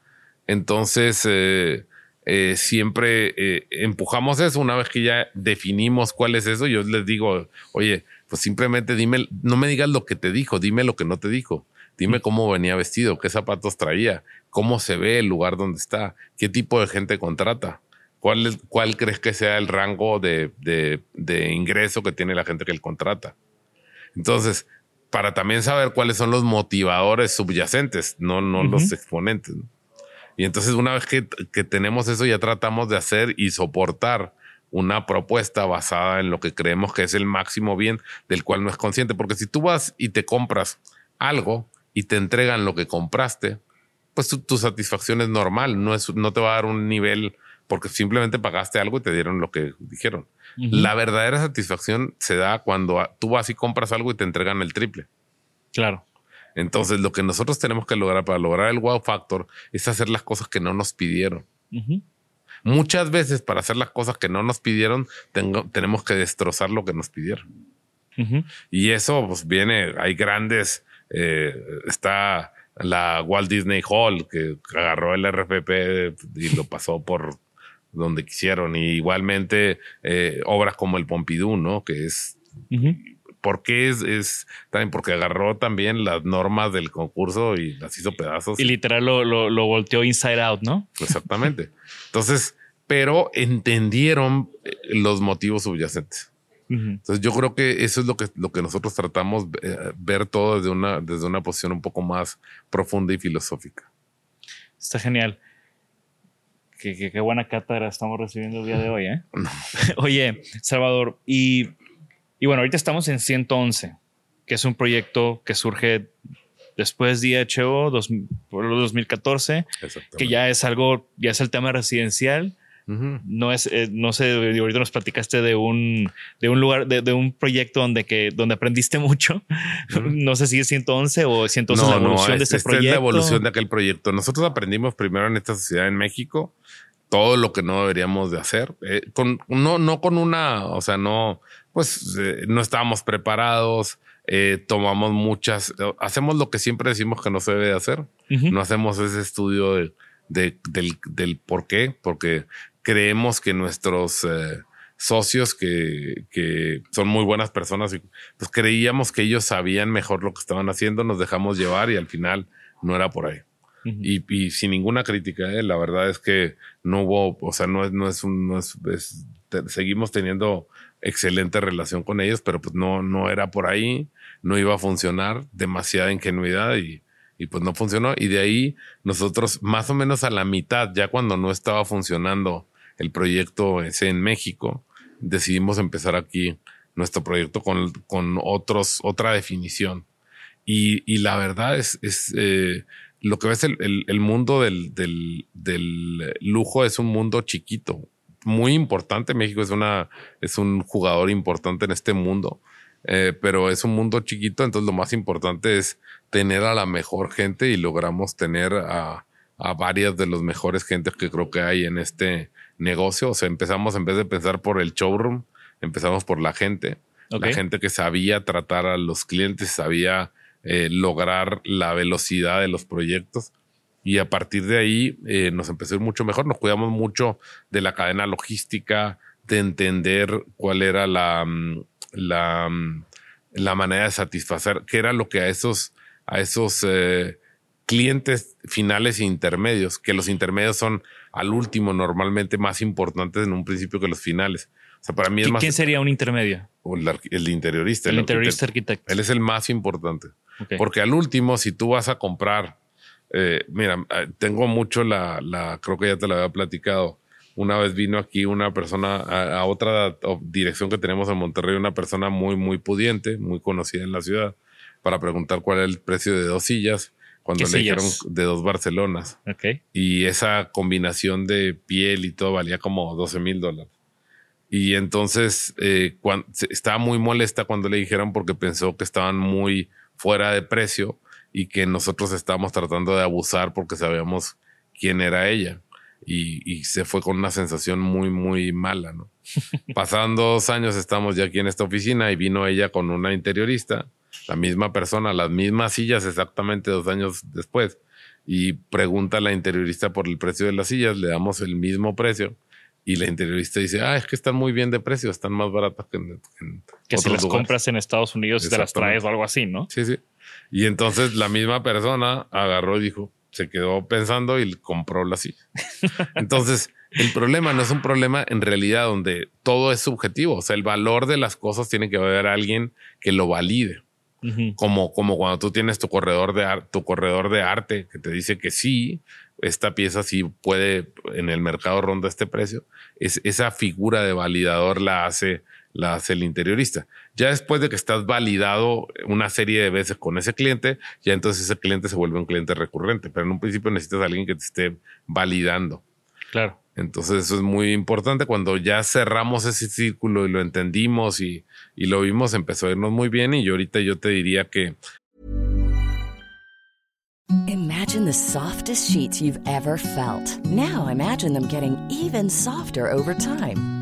Entonces, eh, eh, siempre eh, empujamos eso. Una vez que ya definimos cuál es eso, yo les digo, oye, pues simplemente dime, no me digas lo que te dijo, dime lo que no te dijo. Dime cómo venía vestido, qué zapatos traía, cómo se ve el lugar donde está, qué tipo de gente contrata, cuál, cuál crees que sea el rango de, de, ingreso que tiene la gente que él contrata. Entonces, para también saber cuáles son los motivadores subyacentes, no, no los exponentes. Y entonces una vez que, que, tenemos eso, ya tratamos de hacer y soportar una propuesta basada en lo que creemos que es el máximo bien del cual no es consciente. Porque si tú vas y te compras algo y te entregan lo que compraste, pues tu, satisfacción es normal, no, es, no te va a dar un nivel porque simplemente pagaste algo y te dieron lo que dijeron. La verdadera satisfacción se da cuando tú vas y compras algo y te entregan el triple. Claro. Entonces, lo que nosotros tenemos que lograr para lograr el wow factor es hacer las cosas que no nos pidieron. Muchas veces para hacer las cosas que no nos pidieron, tenemos que destrozar lo que nos pidieron. Y eso pues viene, hay grandes, eh, está la Walt Disney Hall que agarró el RFP y lo pasó por donde quisieron. Y igualmente eh, obras como el Pompidou, ¿no? Que es... ¿Por qué es, es también? Porque agarró también las normas del concurso y las hizo pedazos. Y literal lo, lo, volteó inside out, ¿no? Exactamente. Entonces, pero entendieron eh, los motivos subyacentes. Entonces yo creo que eso es lo que, lo que nosotros tratamos eh, ver todo desde una, desde una posición un poco más profunda y filosófica. Está genial. Qué, buena cátedra estamos recibiendo el día de hoy, ¿eh? Oye, Salvador, y, y, bueno, ahorita estamos en 111, que es un proyecto que surge después de IHO dos, 2014, que ya es algo, ya es el tema residencial. No es, eh, no sé, ahorita nos platicaste de un, de un lugar, de, un proyecto donde, que, donde aprendiste mucho. no sé si es 111 o 111 la evolución de ese proyecto. Es la evolución de aquel proyecto. Nosotros aprendimos primero en esta sociedad en México todo lo que no deberíamos de hacer. Eh, con, no, no con una, o sea, no, pues eh, no estábamos preparados, eh, tomamos muchas, hacemos lo que siempre decimos que no se debe de hacer. No hacemos ese estudio de, del, del, por qué, porque creemos que nuestros socios que, que, son muy buenas personas, pues creíamos que ellos sabían mejor lo que estaban haciendo, nos dejamos llevar y al final no era por ahí y, sin ninguna crítica, ¿eh? la verdad es que no hubo, o sea, no es, no es un, no es, seguimos teniendo excelente relación con ellos, pero pues no, no era por ahí, no iba a funcionar, demasiada ingenuidad y, y pues no funcionó. Y de ahí nosotros más o menos a la mitad, ya cuando no estaba funcionando el proyecto ese en México, decidimos empezar aquí nuestro proyecto con, con otros, otra definición. Y, y la verdad es, es eh, lo que ves el, el, mundo del, del, del, lujo es un mundo chiquito, muy importante. México es, una, es un jugador importante en este mundo, eh, pero es un mundo chiquito. Entonces, lo más importante es tener a la mejor gente y logramos tener a, a varias de los mejores gentes que creo que hay en este negocio. O sea, empezamos en vez de pensar por el showroom, empezamos por la gente. La gente que sabía tratar a los clientes, sabía eh, lograr la velocidad de los proyectos. Y a partir de ahí eh, nos empezó a ir mucho mejor. Nos cuidamos mucho de la cadena logística, de entender cuál era la, mm, la, mm, la manera de satisfacer, qué era lo que a esos, a esos eh, clientes finales e intermedios, que los intermedios son al último normalmente más importantes en un principio que los finales. O sea, para mí es más. ¿Quién sería un intermedio? El, interiorista. El, interiorista arquitecto. Él es el más importante. Porque al último, si tú vas a comprar, eh, mira, eh, tengo mucho la, la, creo que ya te la había platicado. Una vez vino aquí una persona a, otra dirección que tenemos en Monterrey, una persona muy, muy pudiente, muy conocida en la ciudad, para preguntar cuál era el precio de dos sillas cuando le dijeron de dos Barcelonas. Y esa combinación de piel y todo valía como 12 mil dólares. Y entonces eh, estaba muy molesta cuando le dijeron porque pensó que estaban muy fuera de precio y que nosotros estábamos tratando de abusar porque sabíamos quién era ella. Y, se fue con una sensación muy, muy mala, ¿no? Pasaron dos años, estamos ya aquí en esta oficina y vino ella con una interiorista, la misma persona, las mismas sillas exactamente dos años después. Y pregunta a la interiorista por el precio de las sillas, le damos el mismo precio y la interiorista dice, ah, es que están muy bien de precio, están más baratas que en, Que si las compras en Estados Unidos y te las traes o algo así, ¿no? Sí, sí. Y entonces la misma persona agarró y dijo, se quedó pensando y compró la silla. entonces, el problema no es un problema en realidad donde todo es subjetivo. O sea, el valor de las cosas tiene que haber alguien que lo valide. como, como cuando tú tienes tu corredor de tu corredor de arte que te dice que sí, esta pieza sí puede en el mercado ronda este precio. Es, esa figura de validador la hace, la hace el interiorista. Ya después de que estás validado una serie de veces con ese cliente, ya entonces ese cliente se vuelve un cliente recurrente. Pero en un principio necesitas a alguien que te esté validando. Claro. Entonces eso es muy importante. Cuando ya cerramos ese círculo y lo entendimos y, y lo vimos, empezó a irnos muy bien. Y yo ahorita yo te diría que Imagine the softest sheets you've ever felt. Now imagine them getting even softer over time.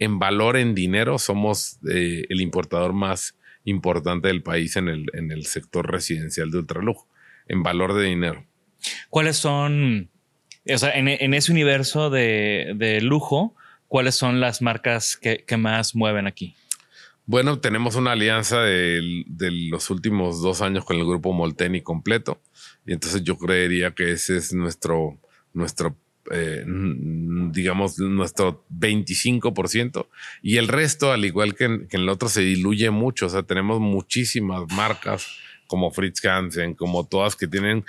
En valor en dinero, somos eh, el importador más importante del país en el, en el sector residencial de ultralujo. En valor de dinero. ¿Cuáles son, o sea, en, en ese universo de, de, lujo, cuáles son las marcas que, que más mueven aquí? Bueno, tenemos una alianza de, de, los últimos dos años con el grupo Molteni completo. Y entonces yo creería que ese es nuestro, nuestro eh, digamos, nuestro 25%. Y el resto, al igual que en, que en el otro, se diluye mucho. O sea, tenemos muchísimas marcas como Fritz Hansen, como todas que tienen,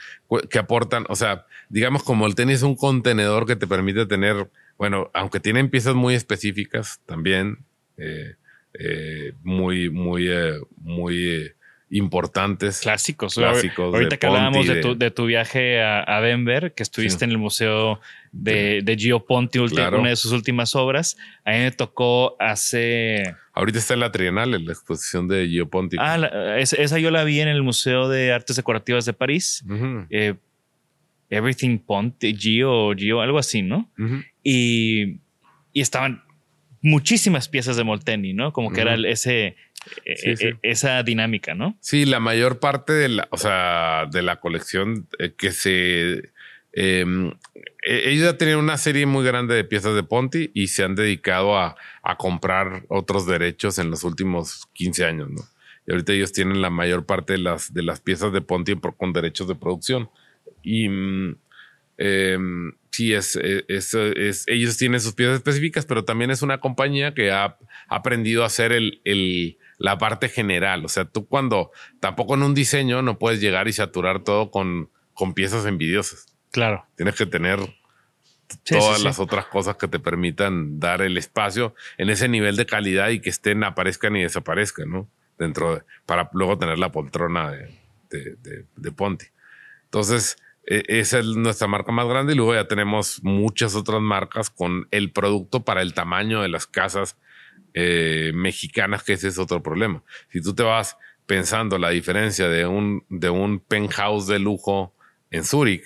que aportan, o sea, digamos como el tenis es un contenedor que te permite tener, bueno, aunque tienen piezas muy específicas también, eh, eh, muy, muy, muy eh, importantes. Clásicos. Clásicos. Ahorita que hablábamos de, de, tu, de, tu, viaje a, a, Denver, que estuviste sí. en el museo de, de Gio Ponti, claro. una de sus últimas obras. A mí me tocó hace. Ahorita está en la Trienal, en la exposición de Gio Ponti. Ah, la, esa, yo la vi en el Museo de Artes Decorativas de París. Uh -huh. eh, Everything Ponti, Gio, Gio, algo así, ¿no? Uh -huh. y, y estaban muchísimas piezas de Molteni, ¿no? Como que uh -huh. era ese, sí, sí. esa dinámica, ¿no? Sí, la mayor parte de la, o sea, de la colección eh, que se eh, ellos ya tenían una serie muy grande de piezas de Ponti y se han dedicado a, a, comprar otros derechos en los últimos 15 años, ¿no? Y ahorita ellos tienen la mayor parte de las, de las piezas de Ponti con derechos de producción. Y eh, sí, es, es, es, ellos tienen sus piezas específicas, pero también es una compañía que ha aprendido a hacer el, el, la parte general. O sea, tú cuando tampoco en un diseño no puedes llegar y saturar todo con, con piezas envidiosas. Claro. Tienes que tener sí, todas sí, las sí. otras cosas que te permitan dar el espacio en ese nivel de calidad y que estén, aparezcan y desaparezcan, ¿no? Dentro de, para luego tener la poltrona de, de, de, de Ponti. Entonces, e, esa es nuestra marca más grande y luego ya tenemos muchas otras marcas con el producto para el tamaño de las casas eh, mexicanas, que ese es otro problema. Si tú te vas pensando la diferencia de un, de un penthouse de lujo en Zúrich,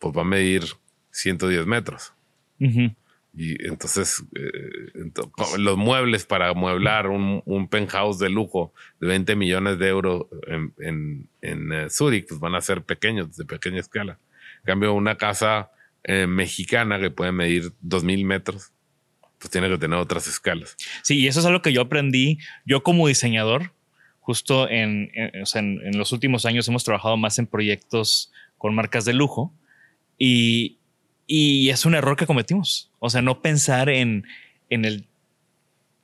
pues va a medir 110 metros. Uh -huh. Y entonces, eh, entonces, los muebles para amueblar un, un, penthouse de lujo de 20 millones de euros en, en, en uh, Zurich, pues van a ser pequeños, de pequeña escala. En cambio, una casa eh, mexicana que puede medir 2000 metros, pues tiene que tener otras escalas. Sí, y eso es algo que yo aprendí, yo como diseñador, justo en, en, o sea, en, en los últimos años hemos trabajado más en proyectos con marcas de lujo y, y es un error que cometimos. O sea, no pensar en, en el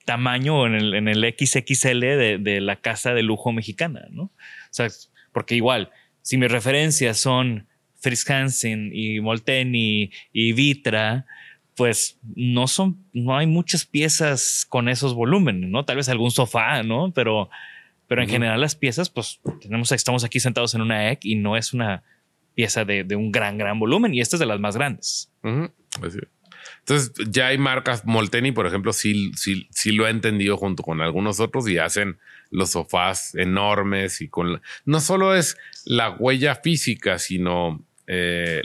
tamaño o en el, en el XXL de, de, la casa de lujo mexicana, ¿no? O sea, porque igual, si mis referencias son Fritz Hansen y Molteni y Vitra, pues no son, no hay muchas piezas con esos volúmenes, ¿no? Tal vez algún sofá, ¿no? Pero, pero en uh -huh. general las piezas, pues tenemos, estamos aquí sentados en una EC y no es una pieza de, de, un gran, gran volumen y esta es de las más grandes. Uh -huh. Así. Entonces ya hay marcas, Molteni, por ejemplo, sí, sí, sí lo ha entendido junto con algunos otros y hacen los sofás enormes y con... La, no solo es la huella física, sino eh,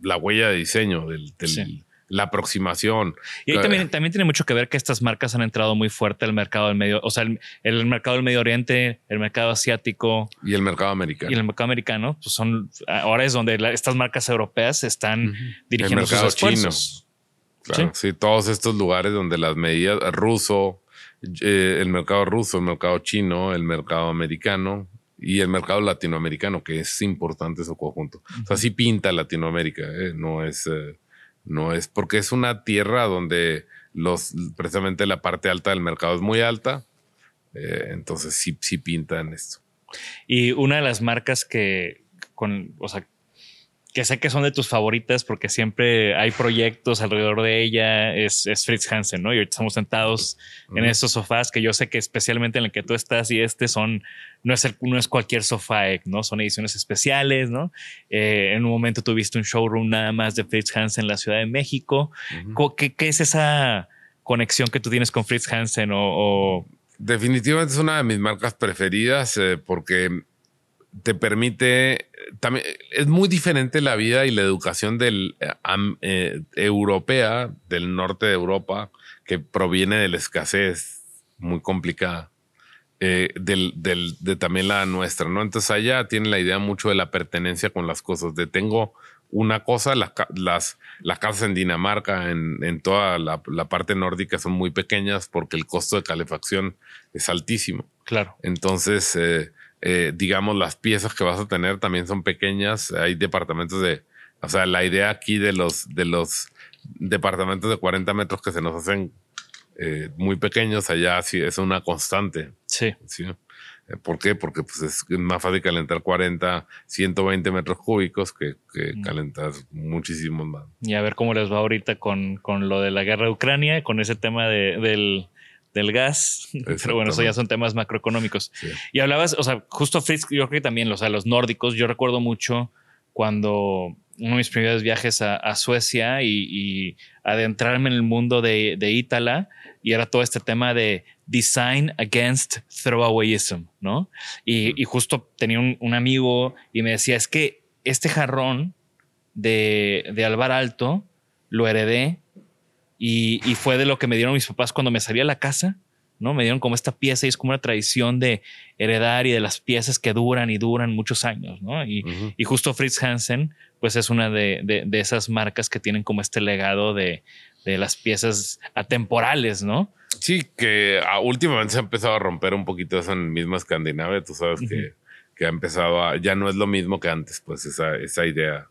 la huella de diseño del, del sí. La aproximación. Y ahí también, también tiene mucho que ver que estas marcas han entrado muy fuerte al mercado del medio, o sea, el, mercado del Medio Oriente, el mercado asiático. Y el mercado americano. Y el mercado americano, pues son, ahora es donde estas marcas europeas están dirigiendo sus esfuerzos. Claro, ¿Sí? todos estos lugares donde las medidas ruso, eh, el mercado ruso, el mercado chino, el mercado americano, y el mercado latinoamericano, que es importante su conjunto. O sea, sí pinta Latinoamérica, ¿eh? no es, eh, no es porque es una tierra donde los, precisamente la parte alta del mercado es muy alta, eh, entonces sí, sí pinta en esto. Y una de las marcas que, con, o sea, que sé que son de tus favoritas porque siempre hay proyectos alrededor de ella, es, Fritz Hansen, ¿no? Y ahorita estamos sentados en estos sofás que yo sé que especialmente en el que tú estás y este son, no es, el, no es cualquier sofá, ¿no? Son ediciones especiales, ¿no? Eh, en un momento tuviste un showroom nada más de Fritz Hansen en la Ciudad de México. ¿Qué, es esa conexión que tú tienes con Fritz Hansen o, Definitivamente es una de mis marcas preferidas eh, porque te permite, también es muy diferente la vida y la educación del eh, europea, del norte de Europa, que proviene de la escasez muy complicada, eh, del, del, de también la nuestra, ¿no? Entonces allá tiene la idea mucho de la pertenencia con las cosas, de tengo una cosa, las, las, las casas en Dinamarca, en, en toda la, la, parte nórdica son muy pequeñas porque el costo de calefacción es altísimo. Claro. Entonces, eh, eh, digamos, las piezas que vas a tener también son pequeñas. Hay departamentos de, o sea, la idea aquí de los, de los departamentos de 40 metros que se nos hacen eh, muy pequeños, allá sí es una constante. Sí. ¿sí? Eh, ¿Por qué? Porque pues, es más fácil calentar 40, 120 metros cúbicos que, que mm. calentar muchísimos más. Y a ver cómo les va ahorita con, con lo de la guerra de Ucrania, con ese tema de, del, del gas. Pero bueno, eso ya son temas macroeconómicos. Y hablabas, o sea, justo Fritz, yo creo que también, o sea, los nórdicos, yo recuerdo mucho cuando uno de mis primeros viajes a, Suecia y, adentrarme en el mundo de, de Ítala y era todo este tema de design against throwawayism, ¿no? Y, justo tenía un, amigo y me decía, es que este jarrón de, de Alvar Alto lo heredé y, fue de lo que me dieron mis papás cuando me salí a la casa, ¿no? Me dieron como esta pieza y es como una tradición de heredar y de las piezas que duran y duran muchos años, ¿no? Y, justo Fritz Hansen, pues es una de, esas marcas que tienen como este legado de, las piezas atemporales, ¿no? Sí, que ah, últimamente se ha empezado a romper un poquito eso en misma Escandinavia, tú sabes que, que, ha empezado a, ya no es lo mismo que antes, pues esa, esa idea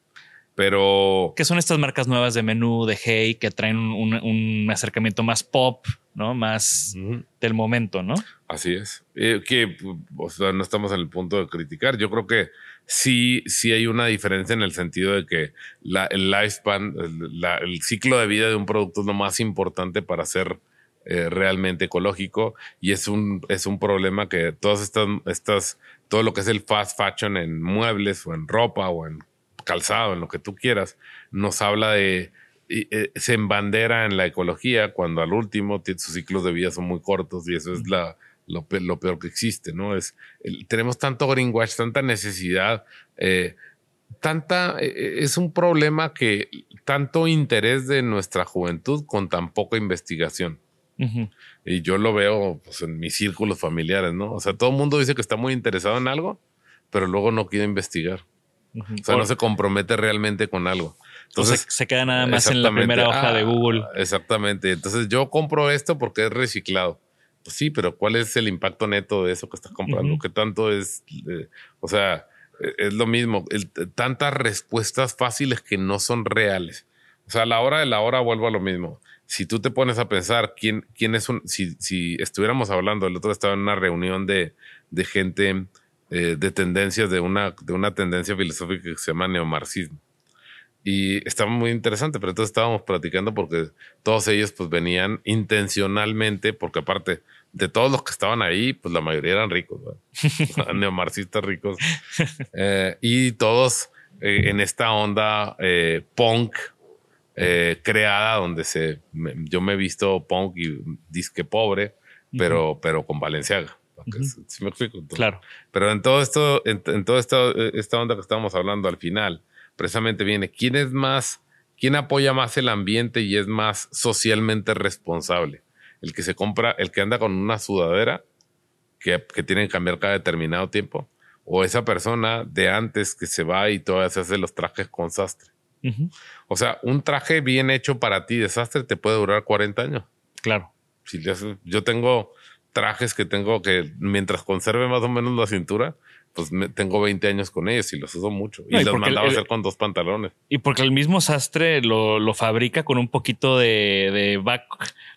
pero. ¿Qué son estas marcas nuevas de menú, de Hey, que traen un, acercamiento más pop, ¿no? Más del momento, ¿no? Así es. Eh, que o sea, no estamos en el punto de criticar. Yo creo que sí, sí hay una diferencia en el sentido de que la, el lifespan, el, ciclo de vida de un producto es lo más importante para ser eh, realmente ecológico y es un, es un problema que todas estas, estas, todo lo que es el fast fashion en muebles o en ropa o en calzado, en lo que tú quieras, nos habla de, eh, se embandera en la ecología cuando al último sus ciclos de vida son muy cortos y eso es la, lo, peor que existe, ¿no? Es, tenemos tanto greenwash, tanta necesidad, eh, tanta, eh, es un problema que tanto interés de nuestra juventud con tan poca investigación. Y yo lo veo pues, en mis círculos familiares, ¿no? O sea, todo el mundo dice que está muy interesado en algo, pero luego no quiere investigar. O sea, no se compromete realmente con algo. Entonces se queda nada más en la primera hoja de ah, Google. Exactamente. Entonces yo compro esto porque es reciclado. Pues sí, pero ¿cuál es el impacto neto de eso que estás comprando? ¿Qué tanto es? Eh, o sea, e, es lo mismo. tantas respuestas fáciles que no son reales. O sea, a la hora de la hora vuelvo a lo mismo. Si tú te pones a pensar quién, quién es un. Si, si estuviéramos hablando, el otro estaba en una reunión de, de gente eh, de tendencias, de una, de una tendencia filosófica que se llama neomarxismo. Y estaba muy interesante, pero entonces estábamos platicando porque todos ellos pues venían intencionalmente, porque aparte de todos los que estaban ahí, pues la mayoría eran ricos, neomarxistas ricos. Eh, y todos eh, en esta onda punk creada, donde se, yo me he visto punk y disque pobre, pero, pero con Valenciaga me explico? claro. Pero en todo esto, en, toda esta, esta onda que estamos hablando al final, precisamente viene, ¿quién es más, ¿quién apoya más el ambiente y es más socialmente responsable? El que se compra, el que anda con una sudadera que, que tiene que cambiar cada determinado tiempo, o esa persona de antes que se va y todavía se hace los trajes con sastre. O sea, un traje bien hecho para ti de sastre te puede durar 40 años. Claro. Si yo tengo trajes que tengo que mientras conserve más o menos la cintura, pues tengo 20 años con ellos y los uso mucho. Y, los mandaba a hacer con dos pantalones. Y porque el mismo sastre lo, fabrica con un poquito de, de back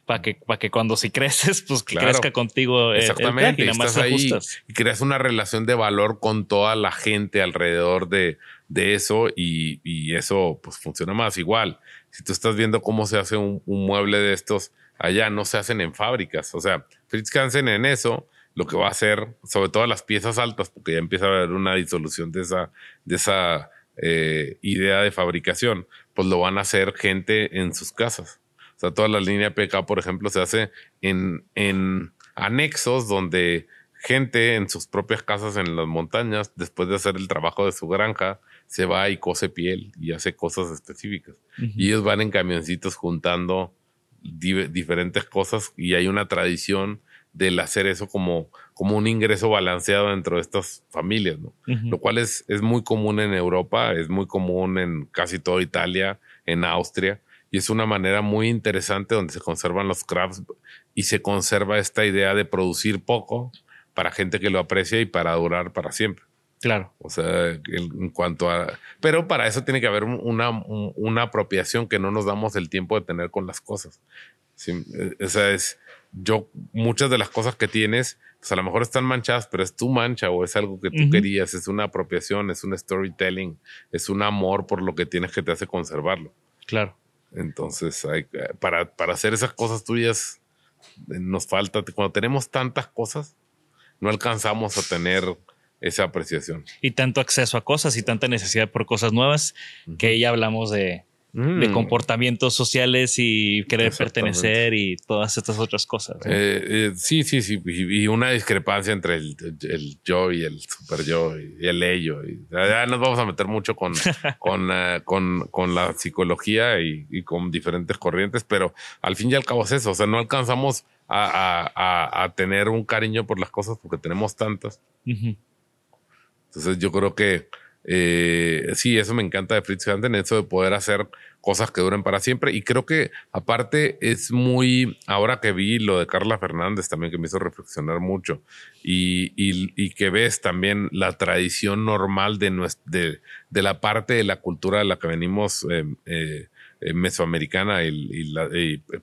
para que, para que cuando si creces, pues que crezca contigo. Exactamente. y, nada más ahí y creas una relación de valor con toda la gente alrededor de, de eso y, y, eso pues funciona más igual. Si tú estás viendo cómo se hace un, un mueble de estos allá, no se hacen en fábricas. O sea, Fritz Hansen en eso lo que va a hacer, sobre todo las piezas altas, porque ya empieza a haber una disolución de esa, de esa eh, idea de fabricación, pues lo van a hacer gente en sus casas. O sea, toda la línea PK, por ejemplo, se hace en, en anexos donde gente en sus propias casas en las montañas, después de hacer el trabajo de su granja, se va y cose piel y hace cosas específicas. Y ellos van en camioncitos juntando diferentes cosas y hay una tradición del hacer eso como, como un ingreso balanceado dentro de estas familias, ¿no? Lo cual es, es muy común en Europa, es muy común en casi toda Italia, en Austria, y es una manera muy interesante donde se conservan los crafts y se conserva esta idea de producir poco para gente que lo aprecia y para durar para siempre. Claro. O sea, en, cuanto a... Pero para eso tiene que haber una, una apropiación que no nos damos el tiempo de tener con las cosas. Sí, esa es yo, muchas de las cosas que tienes, pues a lo mejor están manchadas, pero es tu mancha o es algo que tú querías, es una apropiación, es un storytelling, es un amor por lo que tienes que te hace conservarlo. Claro. Entonces, hay, para, para hacer esas cosas tuyas, eh, nos falta, cuando tenemos tantas cosas, no alcanzamos a tener esa apreciación. Y tanto acceso a cosas y tanta necesidad por cosas nuevas, que ya hablamos de de mm. comportamientos sociales y querer pertenecer y todas estas otras cosas. Eh, eh, sí, sí, sí. Y, una discrepancia entre el, yo y el super yo y el ello. ya nos vamos a meter mucho con, eh, con, con, la psicología y, con diferentes corrientes, pero al fin y al cabo es eso. O sea, no alcanzamos a, tener un cariño por las cosas porque tenemos tantas. Entonces yo creo que eh, sí, eso me encanta de Fritz Hansen, eso de poder hacer cosas que duren para siempre. Y creo que aparte es muy, ahora que vi lo de Carla Fernández también que me hizo reflexionar mucho y, y, que ves también la tradición normal de, de, de, la parte de la cultura de la que venimos eh, eh, mesoamericana y, la,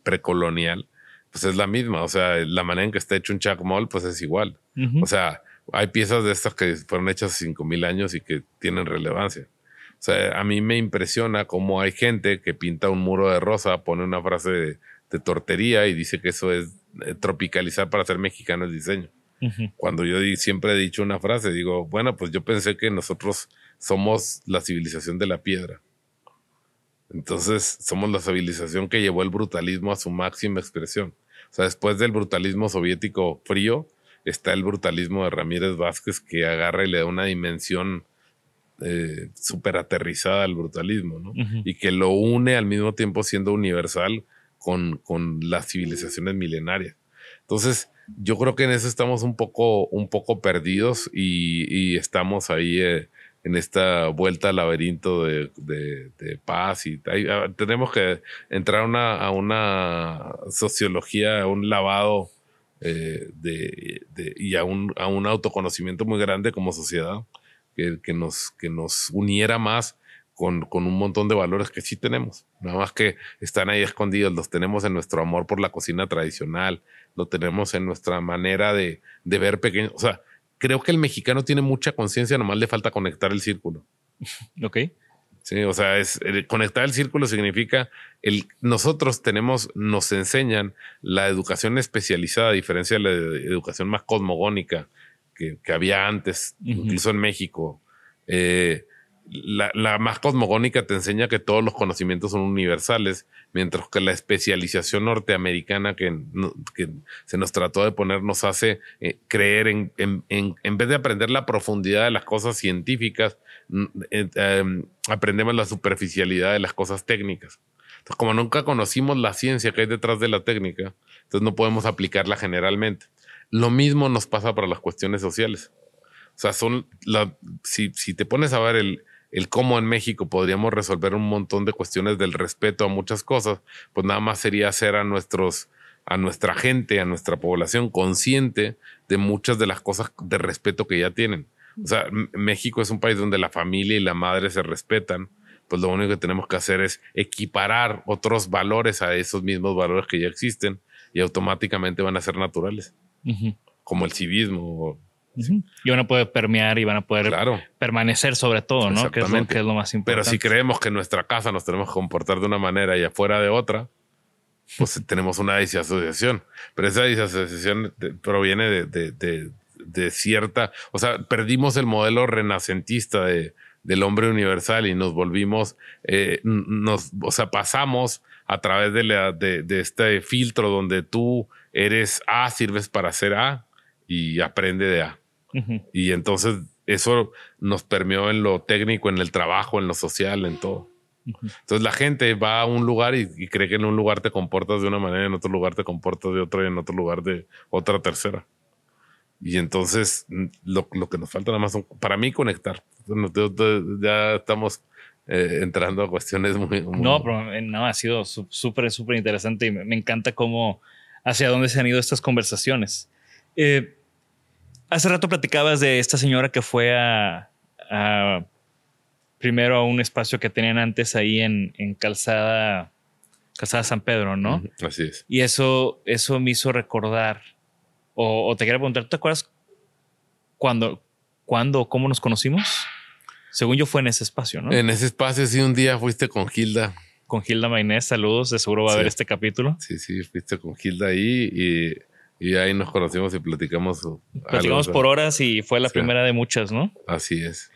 precolonial, pues es la misma. O sea, la manera en que está hecho un chacmol, pues es igual. O sea, hay piezas de estas que fueron hechas hace 5000 años y que tienen relevancia. O sea, a mí me impresiona cómo hay gente que pinta un muro de rosa, pone una frase de, tortería y dice que eso es eh, tropicalizar para ser mexicano el diseño. Cuando yo siempre he dicho una frase, digo, bueno, pues yo pensé que nosotros somos la civilización de la piedra. Entonces, somos la civilización que llevó el brutalismo a su máxima expresión. O sea, después del brutalismo soviético frío, está el brutalismo de Ramírez Vázquez que agarra y le da una dimensión eh, súper aterrizada al brutalismo, ¿no? Y que lo une al mismo tiempo siendo universal con, con las civilizaciones milenarias. Entonces, yo creo que en eso estamos un poco, un poco perdidos y, estamos ahí eh, en esta vuelta al laberinto de, de, paz y ah, tenemos que entrar una, a una sociología, a un lavado eh, de, y a un, a un, autoconocimiento muy grande como sociedad que, que, nos, que nos uniera más con, con, un montón de valores que sí tenemos. Nada más que están ahí escondidos, los tenemos en nuestro amor por la cocina tradicional, lo tenemos en nuestra manera de, de ver pequeños. O sea, creo que el mexicano tiene mucha conciencia, nomás le falta conectar el círculo. Ok. Sí, o sea, es conectar el círculo significa el nosotros tenemos, nos enseñan la educación especializada, a diferencia de la educación más cosmogónica que, había antes, incluso en México. Eh, la, más cosmogónica te enseña que todos los conocimientos son universales, mientras que la especialización norteamericana que, se nos trató de poner nos hace eh, creer en, en, en, vez de aprender la profundidad de las cosas científicas, eh, em, aprendemos la superficialidad de las cosas técnicas. Entonces, como nunca conocimos la ciencia que hay detrás de la técnica, entonces no podemos aplicarla generalmente. Lo mismo nos pasa para las cuestiones sociales. O sea, son la, si, si te pones a ver el, el cómo en México podríamos resolver un montón de cuestiones del respeto a muchas cosas, pues nada más sería hacer a nuestros a nuestra gente, a nuestra población consciente de muchas de las cosas de respeto que ya tienen. O sea, México es un país donde la familia y la madre se respetan, pues lo único que tenemos que hacer es equiparar otros valores a esos mismos valores que ya existen y automáticamente van a ser naturales, como el civismo y van a poder permear y van a poder permanecer sobre todo, ¿no? Que es, lo, que es, lo, más importante. Pero si creemos que en nuestra casa nos tenemos que comportar de una manera y afuera de otra, pues tenemos una disasociación. Pero esa disasociación proviene de, de, de, cierta, o sea, perdimos el modelo renacentista de, del hombre universal y nos volvimos, eh, nos, o sea, pasamos a través de, la, de, de este filtro donde tú eres A, sirves para ser A y aprende de A. Y entonces eso nos permeó en lo técnico, en el trabajo, en lo social, en todo. Entonces la gente va a un lugar y, cree que en un lugar te comportas de una manera, en otro lugar te comportas de otra y en otro lugar de otra tercera. Y entonces mm, lo, que nos falta nada más son, para mí, conectar. Ya estamos eh, entrando a cuestiones muy, No, pero eh, no, ha sido súper, súper interesante y me, encanta cómo, hacia dónde se han ido estas conversaciones. Eh, Hace rato platicabas de esta señora que fue a, primero a un espacio que tenían antes ahí en, Calzada, Calzada San Pedro, ¿no? Así es. Y eso, eso me hizo recordar, o, te quería preguntar, ¿te acuerdas cuando, cuándo, cómo nos conocimos? Según yo fue en ese espacio, ¿no? En ese espacio, sí, un día fuiste con Gilda. Con Gilda Maynés, saludos, de seguro va a ver este capítulo. Sí, sí, fuiste con Gilda ahí y y ahí nos conocimos y platicamos. Platicamos por horas y fue la primera de muchas, ¿no? Así es.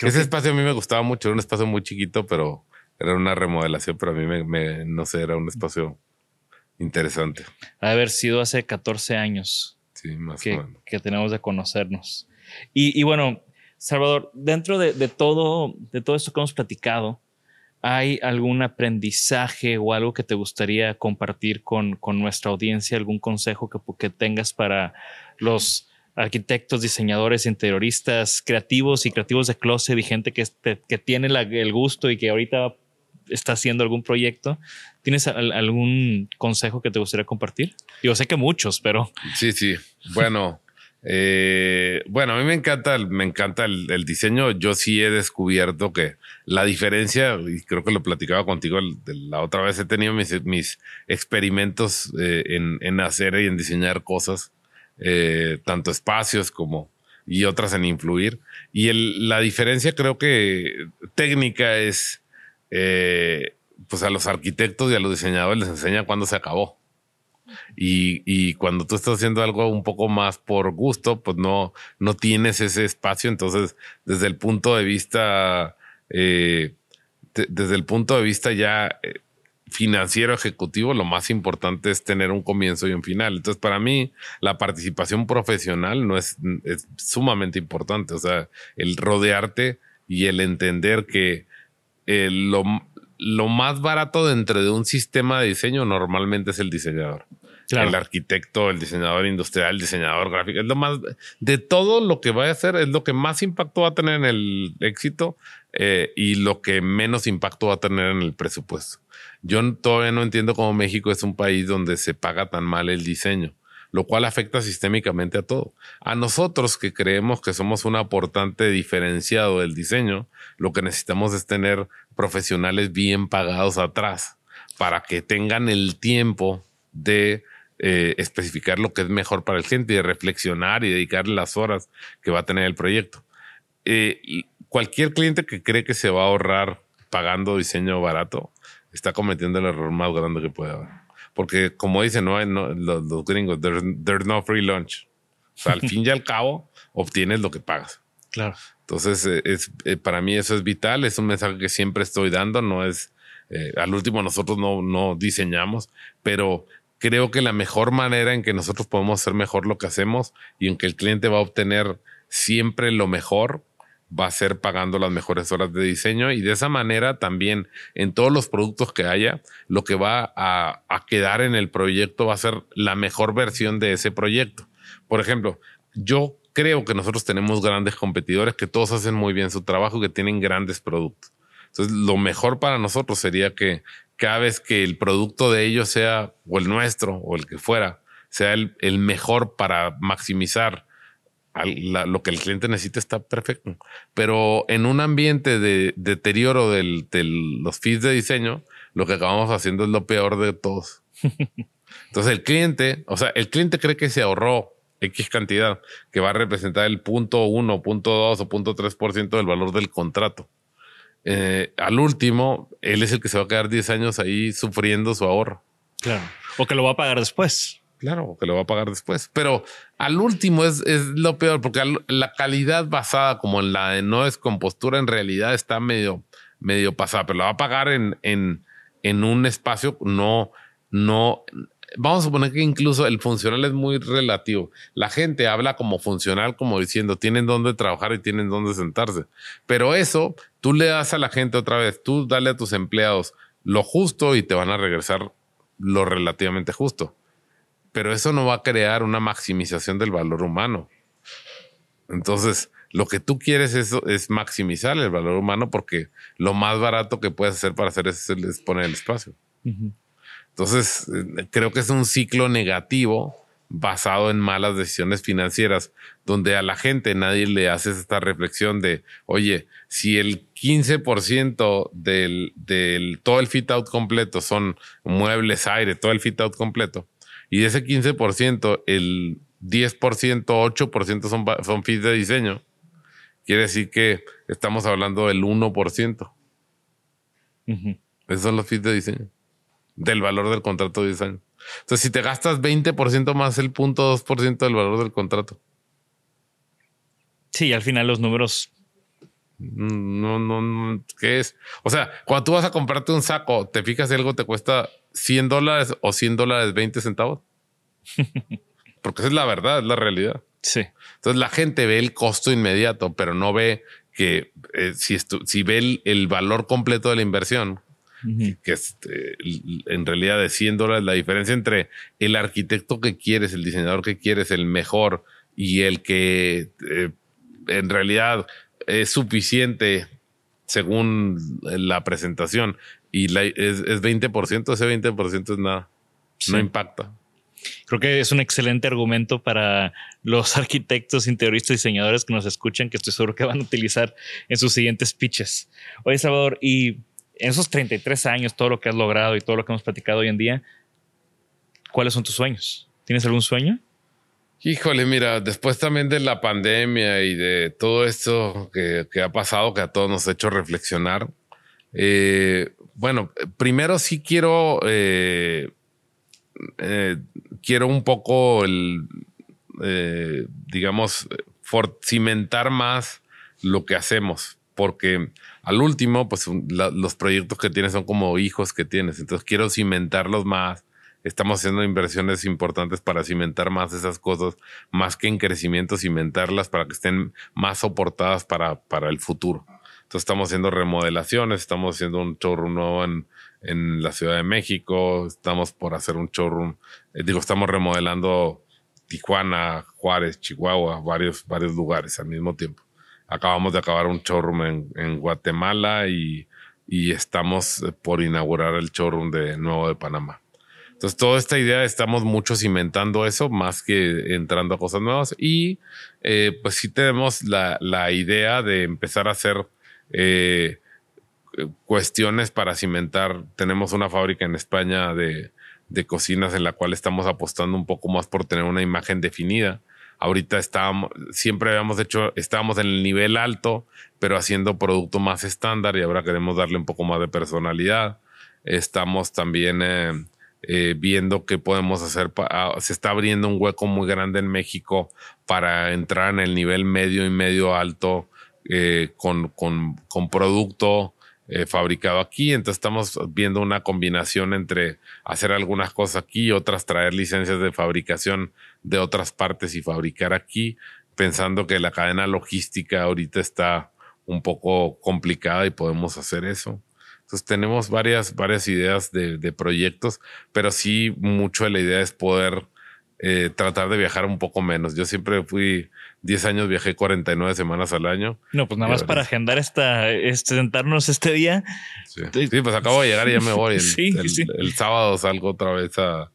Ese espacio a mí me gustaba mucho, era un espacio muy chiquito, pero era una remodelación, pero a mí me, no sé, era un espacio interesante. Ha haber sido hace 14 años. Sí, más que, o menos. Que tenemos de conocernos. Y, bueno, Salvador, dentro de, de, todo, de todo esto que hemos platicado, ¿Hay algún aprendizaje o algo que te gustaría compartir con, con nuestra audiencia? ¿Algún consejo que, que, tengas para los arquitectos, diseñadores, interioristas, creativos y creativos de closet y gente que, que tiene el gusto y que ahorita está haciendo algún proyecto? ¿Tienes algún consejo que te gustaría compartir? Yo sé que muchos, pero... Sí, sí. Bueno. Eh, bueno, a mí me encanta, me encanta el, diseño. Yo sí he descubierto que la diferencia, y creo que lo platicaba contigo la otra vez, he tenido mis, mis experimentos eh, en, hacer y en diseñar cosas, eh, tanto espacios como y otras en influir. Y la diferencia creo que técnica es, pues a los arquitectos y a los diseñadores les enseña cuándo se acabó. Y, cuando tú estás haciendo algo un poco más por gusto, pues no, no tienes ese espacio. Entonces, desde el punto de vista, eh, desde el punto de vista ya eh, financiero ejecutivo, lo más importante es tener un comienzo y un final. Entonces, para mí, la participación profesional no es, sumamente importante. O sea, el rodearte y el entender que eh, lo, lo más barato dentro de un sistema de diseño normalmente es el diseñador. El arquitecto, el diseñador industrial, el diseñador gráfico. Es lo más de todo lo que va a hacer, es lo que más impacto va a tener en el éxito eh, y lo que menos impacto va a tener en el presupuesto. Yo todavía no entiendo cómo México es un país donde se paga tan mal el diseño lo cual afecta sistémicamente a todo. A nosotros que creemos que somos un aportante diferenciado del diseño, lo que necesitamos es tener profesionales bien pagados atrás para que tengan el tiempo de eh, especificar lo que es mejor para el cliente y de reflexionar y dedicarle las horas que va a tener el proyecto. Eh, cualquier cliente que cree que se va a ahorrar pagando diseño barato está cometiendo el error más grande que puede haber. Porque como dicen ¿no? los, gringos, there's, no free lunch. O sea, al fin y al cabo, obtienes lo que pagas. Claro. Entonces, eh, es, eh, para mí eso es vital, es un mensaje que siempre estoy dando, no es, eh, al último nosotros no, no diseñamos, pero creo que la mejor manera en que nosotros podemos hacer mejor lo que hacemos y en que el cliente va a obtener siempre lo mejor va a ser pagando las mejores horas de diseño y de esa manera también en todos los productos que haya, lo que va a, quedar en el proyecto va a ser la mejor versión de ese proyecto. Por ejemplo, yo creo que nosotros tenemos grandes competidores que todos hacen muy bien su trabajo y que tienen grandes productos. Entonces, lo mejor para nosotros sería que cada vez que el producto de ellos sea, o el nuestro, o el que fuera, sea el, el mejor para maximizar lo que el cliente necesita está perfecto. Pero en un ambiente de deterioro de los feeds de diseño, lo que acabamos haciendo es lo peor de todos. Entonces el cliente, o sea, el cliente cree que se ahorró X cantidad, que va a representar el punto 1, punto 2 o punto 3% del valor del contrato. Eh, al último, él es el que se va a quedar 10 años ahí sufriendo su ahorro. Claro. O que lo va a pagar después. Claro, que lo va a pagar después. Pero al último es, es lo peor, porque la calidad basada como en la de no descompostura en realidad está medio, medio pasada, pero lo va a pagar en, en, en un espacio no, no. Vamos a suponer que incluso el funcional es muy relativo. La gente habla como funcional, como diciendo tienen dónde trabajar y tienen dónde sentarse. Pero eso tú le das a la gente otra vez, tú dale a tus empleados lo justo y te van a regresar lo relativamente justo pero eso no va a crear una maximización del valor humano. Entonces, lo que tú quieres es, maximizar el valor humano porque lo más barato que puedes hacer para hacer es poner el espacio. Entonces, eh, creo que es un ciclo negativo basado en malas decisiones financieras, donde a la gente nadie le hace esta reflexión de, oye, si el 15% del, del todo el fit out completo son muebles, aire, todo el fit out completo, y de ese 15%, el 10%, 8% son, son fees de diseño. Quiere decir que estamos hablando del 1%. Esos son los fees de diseño. Del valor del contrato de diseño. Entonces, si te gastas 20% más el punto 2% del valor del contrato. Sí, al final los números. No, no, no, ¿qué es? O sea, cuando tú vas a comprarte un saco, te fijas si algo te cuesta 100 dólares o 100 dólares 20 centavos. Porque esa es la verdad, es la realidad. Sí. Entonces la gente ve el costo inmediato, pero no ve que eh, si, si ve el, valor completo de la inversión, que es eh, en realidad de 100 dólares, la diferencia entre el arquitecto que quieres, el diseñador que quieres, el mejor y el que eh, en realidad es suficiente según la presentación y es, es 20%, ese 20% es nada, no impacta. Creo que es un excelente argumento para los arquitectos, interioristas, diseñadores que nos escuchan, que estoy seguro que van a utilizar en sus siguientes pitches. Oye, Salvador, y en esos 33 años, todo lo que has logrado y todo lo que hemos platicado hoy en día, ¿cuáles son tus sueños? ¿Tienes algún sueño? Híjole, mira, después también de la pandemia y de todo esto que, ha pasado, que a todos nos ha hecho reflexionar, eh, bueno, primero sí quiero, eh, eh, quiero un poco el, digamos, cimentar más lo que hacemos, porque al último, pues los proyectos que tienes son como hijos que tienes, entonces quiero cimentarlos más estamos haciendo inversiones importantes para cimentar más esas cosas, más que en crecimiento, cimentarlas para que estén más soportadas para, para el futuro. Entonces estamos haciendo remodelaciones, estamos haciendo un showroom nuevo en, en la Ciudad de México, estamos por hacer un showroom, eh, digo, estamos remodelando Tijuana, Juárez, Chihuahua, varios, varios lugares al mismo tiempo. Acabamos de acabar un showroom en, en Guatemala y, y estamos eh, por inaugurar el showroom de nuevo de Panamá. Entonces, toda esta idea estamos mucho cimentando eso más que entrando a cosas nuevas. Y eh, pues sí tenemos la, la, idea de empezar a hacer eh, cuestiones para cimentar. Tenemos una fábrica en España de, de, cocinas en la cual estamos apostando un poco más por tener una imagen definida. Ahorita estábamos, siempre habíamos hecho, estábamos en el nivel alto, pero haciendo producto más estándar y ahora queremos darle un poco más de personalidad. Estamos también eh, eh, viendo qué podemos hacer. Ah, se está abriendo un hueco muy grande en México para entrar en el nivel medio y medio alto eh, con, con, con, producto eh, fabricado aquí. Entonces estamos viendo una combinación entre hacer algunas cosas aquí otras traer licencias de fabricación de otras partes y fabricar aquí, pensando que la cadena logística ahorita está un poco complicada y podemos hacer eso. Entonces tenemos varias, varias ideas de, de proyectos, pero sí mucho de la idea es poder eh, tratar de viajar un poco menos. Yo siempre fui 10 años, viajé 49 semanas al año. No, pues nada más para agendar esta, este, sentarnos este día. Sí. pues acabo de llegar y ya me voy. El, sábado salgo otra vez a,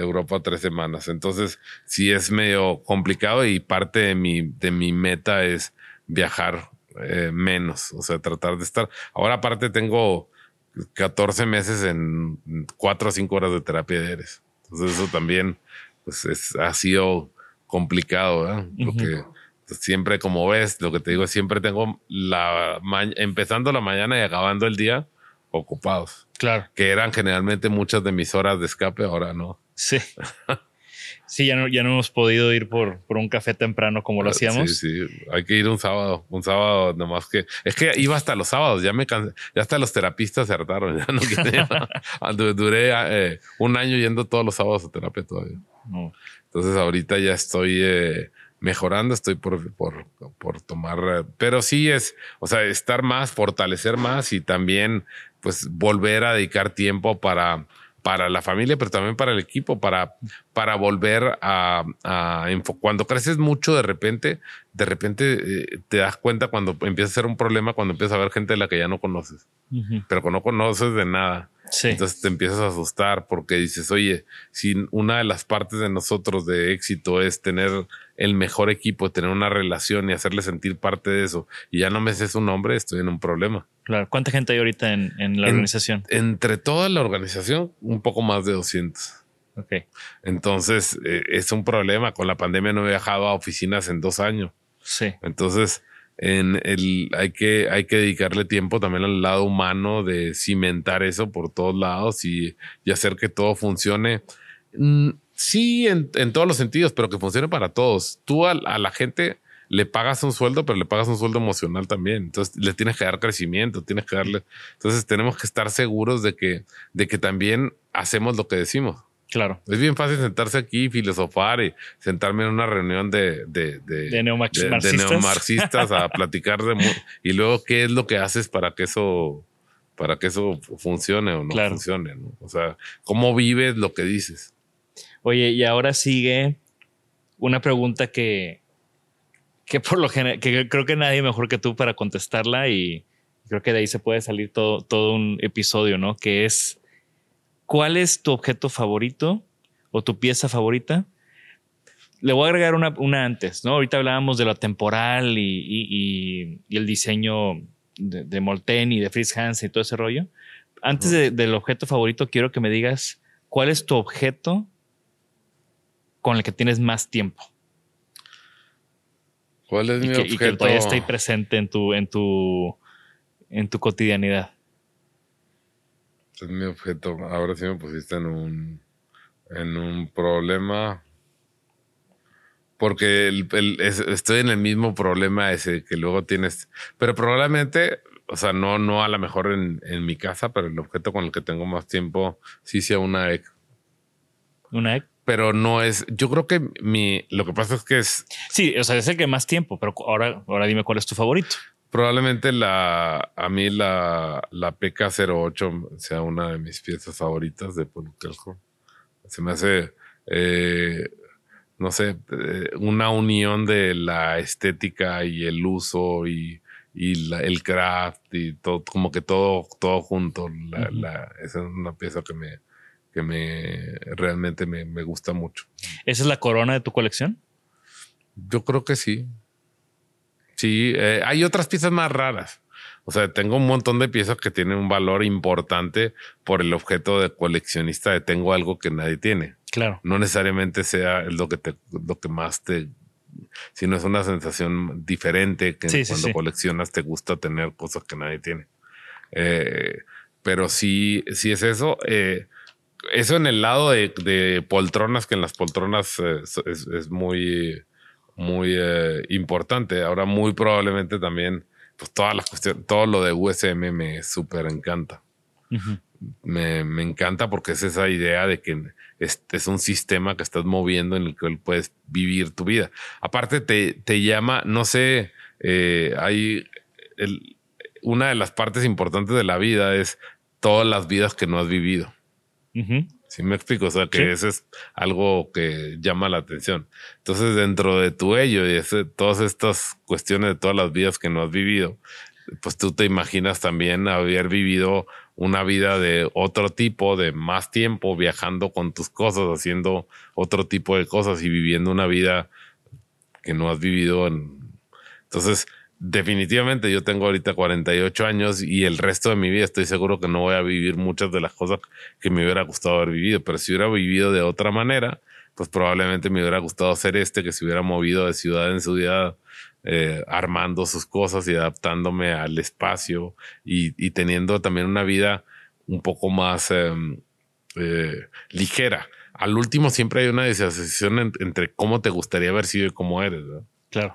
Europa tres semanas. Entonces, sí es medio complicado y parte de mi, de mi meta es viajar eh, menos, o sea, tratar de estar. Ahora, aparte, tengo 14 meses en 4 o 5 horas de terapia de Eres. Entonces eso también pues es, ha sido complicado, ¿verdad? Porque siempre, como ves, lo que te digo siempre tengo la empezando la mañana y acabando el día ocupados. Claro. Que eran generalmente muchas de mis horas de escape, ahora no. Sí. Sí, ya no, ya no hemos podido ir por, por un café temprano como lo ah, hacíamos. Sí, sí, hay que ir un sábado, un sábado nomás que... Es que iba hasta los sábados, ya me cansé, ya hasta los terapistas se hartaron, ya no quería. Duré eh, un año yendo todos los sábados a terapia todavía. Entonces ahorita ya estoy eh, mejorando, estoy por, por, por tomar... Eh, pero sí es, o sea, estar más, fortalecer más y también pues volver a dedicar tiempo para para la familia, pero también para el equipo, para, para volver a, a cuando creces mucho de repente, de repente eh, te das cuenta cuando empieza a ser un problema, cuando empiezas a ver gente de la que ya no conoces, pero que no conoces de nada. Entonces te empiezas a asustar porque dices, oye, si una de las partes de nosotros de éxito es tener el mejor equipo, tener una relación y hacerle sentir parte de eso, y ya no me sé su nombre, estoy en un problema. Claro. ¿Cuánta gente hay ahorita en, la organización? Entre toda la organización, un poco más de 200. Ok. Entonces, eh, es un problema. Con la pandemia no he viajado a oficinas en dos años. Sí. Entonces, en el, hay, que, hay que dedicarle tiempo también al lado humano de cimentar eso por todos lados y, hacer que todo funcione. Mm, sí, en, todos los sentidos, pero que funcione para todos. Tú a, la gente le pagas un sueldo, pero le pagas un sueldo emocional también. Entonces le tienes que dar crecimiento, tienes que darle. Entonces tenemos que estar seguros de que, de que también hacemos lo que decimos. Claro. Es bien fácil sentarse aquí y filosofar y sentarme en una reunión de, de, de, neomarxistas. a platicar de y luego qué es lo que haces para que eso para que eso funcione o no funcione, O sea, cómo vives lo que dices. Oye, y ahora sigue una pregunta que, que por lo general, que creo que nadie mejor que tú para contestarla y creo que de ahí se puede salir todo, todo un episodio, ¿no? Que es ¿Cuál es tu objeto favorito o tu pieza favorita? Le voy a agregar una, antes, ¿no? Ahorita hablábamos de lo temporal y, el diseño de, de, Molten y de Fritz Hans y todo ese rollo. Antes del objeto favorito, quiero que me digas cuál es tu objeto con el que tienes más tiempo. ¿Cuál es mi objeto? Y que todavía está ahí presente en tu, en tu, en tu cotidianidad es mi objeto. Ahora sí me pusiste en un, en un problema. Porque estoy en el mismo problema ese que luego tienes. Pero probablemente, o sea, no, no a lo mejor en, en mi casa, pero el objeto con el que tengo más tiempo sí sea una EC. ¿Una EC? Pero no es. Yo creo que mi. Lo que pasa es que es. Sí, o sea, es el que más tiempo, pero ahora, ahora dime cuál es tu favorito. Probablemente la, a mí la, la PK08 sea una de mis piezas favoritas de Polukelco. Se me hace, eh, no sé, eh, una unión de la estética y el uso y, y el craft y todo, como que todo, todo junto. La, esa es una pieza que me, que me realmente me, me gusta mucho. ¿Esa es la corona de tu colección? Yo creo que sí. Sí, eh, hay otras piezas más raras. O sea, tengo un montón de piezas que tienen un valor importante por el objeto de coleccionista de tengo algo que nadie tiene. Claro. No necesariamente sea lo que te, lo que más te, sino es una sensación diferente que cuando coleccionas te gusta tener cosas que nadie tiene. Eh, pero sí, sí es eso. Eh, eso en el lado de, poltronas, que en las poltronas es muy muy eh, importante. Ahora muy probablemente también, pues todas las cuestiones, todo lo de USM me súper encanta. me, me, encanta porque es esa idea de que es, es, un sistema que estás moviendo en el que puedes vivir tu vida. Aparte te, te llama, no sé, eh, hay una de las partes importantes de la vida es todas las vidas que no has vivido. Si me explico? O sea, que eso es algo que llama la atención. Entonces, dentro de tu ello y todas estas cuestiones de todas las vidas que no has vivido, pues tú te imaginas también haber vivido una vida de otro tipo, de más tiempo, viajando con tus cosas, haciendo otro tipo de cosas y viviendo una vida que no has vivido. Entonces, definitivamente yo tengo ahorita 48 años y el resto de mi vida estoy seguro que no voy a vivir muchas de las cosas que me hubiera gustado haber vivido, pero si hubiera vivido de otra manera, pues probablemente me hubiera gustado ser este que se hubiera movido de ciudad en ciudad, eh, armando sus cosas y adaptándome al espacio y, teniendo también una vida un poco más em, eh, ligera. Al último siempre hay una disociación entre cómo te gustaría haber sido y cómo eres. Claro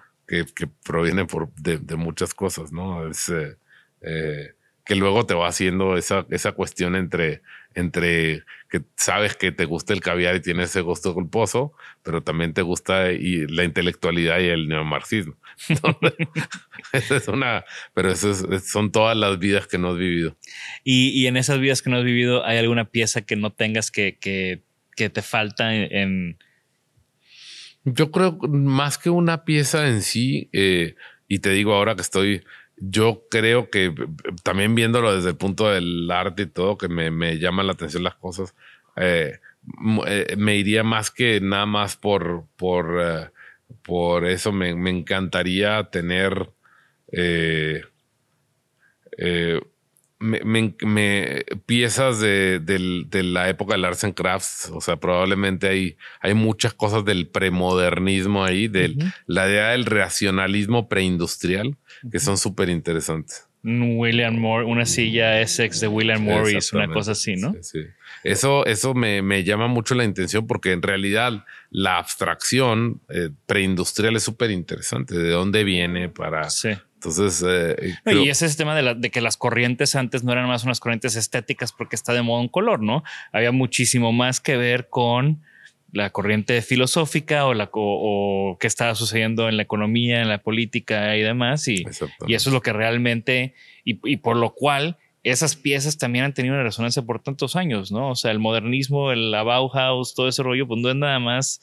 que, proviene por, de, muchas cosas, ¿no? Es, eh, eh, que luego te va haciendo esa, esa cuestión entre, entre que sabes que te gusta el caviar y tienes ese gusto culposo, pero también te gusta y la intelectualidad y el neomarxismo. es una, pero eso son todas las vidas que no has vivido. Y, en esas vidas que no has vivido, ¿hay alguna pieza que no tengas que, que, que te falta en yo creo más que una pieza en sí, eh, y te digo ahora que estoy, yo creo que eh, también viéndolo desde el punto del arte y todo, que me, me llaman la atención las cosas, eh, me iría más que nada más por, por, por eso. Me, me encantaría tener me, piezas de, la época del arts and crafts, o sea, probablemente hay, hay muchas cosas del premodernismo ahí, de la idea del racionalismo preindustrial, que son súper interesantes. William Moore, una silla Essex de William Morris, una cosa así, ¿no? Sí, Eso, eso me, llama mucho la intención porque en realidad la abstracción eh, preindustrial es súper interesante. ¿De dónde viene para, entonces, eh, y ese es el tema de, que las corrientes antes no eran más unas corrientes estéticas porque está de moda un color, ¿no? Había muchísimo más que ver con la corriente filosófica o la o, qué estaba sucediendo en la economía, en la política y demás. Y, y eso es lo que realmente, y, y, por lo cual esas piezas también han tenido una resonancia por tantos años, ¿no? O sea, el modernismo, el Bauhaus, todo ese rollo, pues no es nada más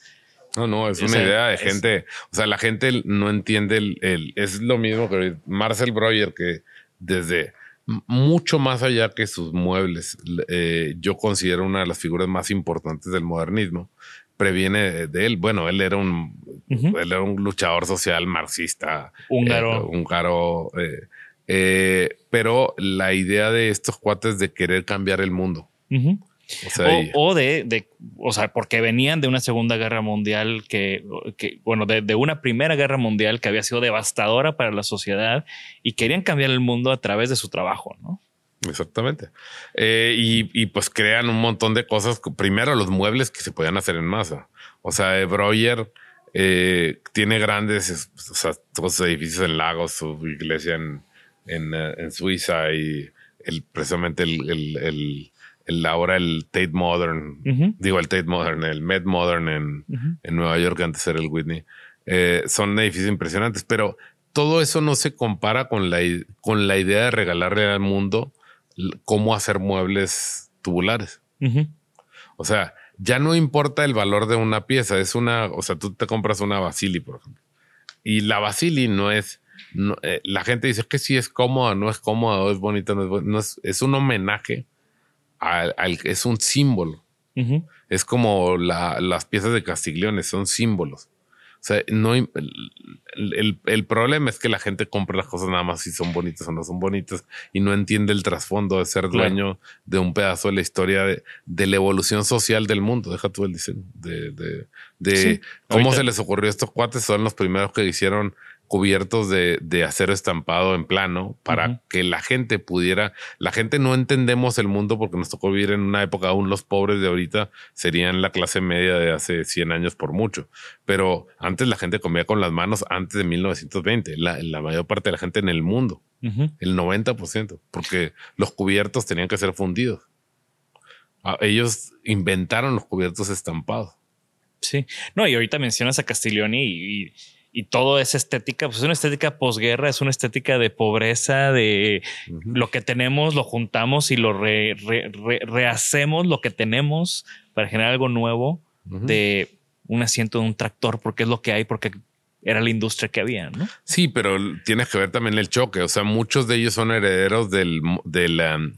no, no, es una idea de gente. O sea, la gente no entiende el, Es lo mismo que Marcel Breuer, que desde mucho más allá que sus muebles, eh, yo considero una de las figuras más importantes del modernismo. Previene de él. Bueno, él era un, él era un luchador social marxista. Húngaro. Eh, húngaro. Eh, pero la idea de estos cuates de querer cambiar el mundo. O, de, o sea, porque venían de una Segunda Guerra Mundial que, bueno, de, una Primera Guerra Mundial que había sido devastadora para la sociedad y querían cambiar el mundo a través de su trabajo, ¿no? Exactamente. Eh, y, pues crean un montón de cosas. Primero, los muebles que se podían hacer en masa. O sea, Breuer eh, tiene grandes, o sea, todos edificios en Lagos, su iglesia en, en, eh, Suiza y el, precisamente el el, ahora el Tate Modern, digo el Tate Modern, el Med Modern en, en Nueva York, antes era el Whitney, eh, son edificios impresionantes, pero todo eso no se compara con la, con la idea de regalarle al mundo cómo hacer muebles tubulares. O sea, ya no importa el valor de una pieza, es una, o sea, tú te compras una Basili, por ejemplo, y la Basili no es, eh, la gente dice que sí es cómoda, no es cómoda, es bonita, no es, no es, es un homenaje es un símbolo. Es como las piezas de Castiglione, son símbolos. O sea, no, el, problema es que la gente compra las cosas nada más si son bonitas o no son bonitas y no entiende el trasfondo de ser dueño de un pedazo de la historia de, la evolución social del mundo. Deja tú el diseño de, de, cómo se les ocurrió a estos cuates. Son los primeros que hicieron cubiertos de, de acero estampado en plano para que la gente pudiera, la gente no entendemos el mundo porque nos tocó vivir en una época, aún los pobres de ahorita serían la clase media de hace 100 años por mucho, pero antes la gente comía con las manos antes de 1920, la, la mayor parte de la gente en el mundo, el 90%, porque los cubiertos tenían que ser fundidos. Ah, ellos inventaron los cubiertos estampados. Sí, no, y ahorita mencionas a Castiglioni y y todo es estética, pues es una estética posguerra, es una estética de pobreza, de lo que tenemos, lo juntamos y lo rehacemos lo que tenemos para generar algo nuevo de un asiento de un tractor, porque es lo que hay, porque era la industria que había, ¿no? Sí, pero tienes que ver también el choque. O sea, muchos de ellos son herederos del, del, um,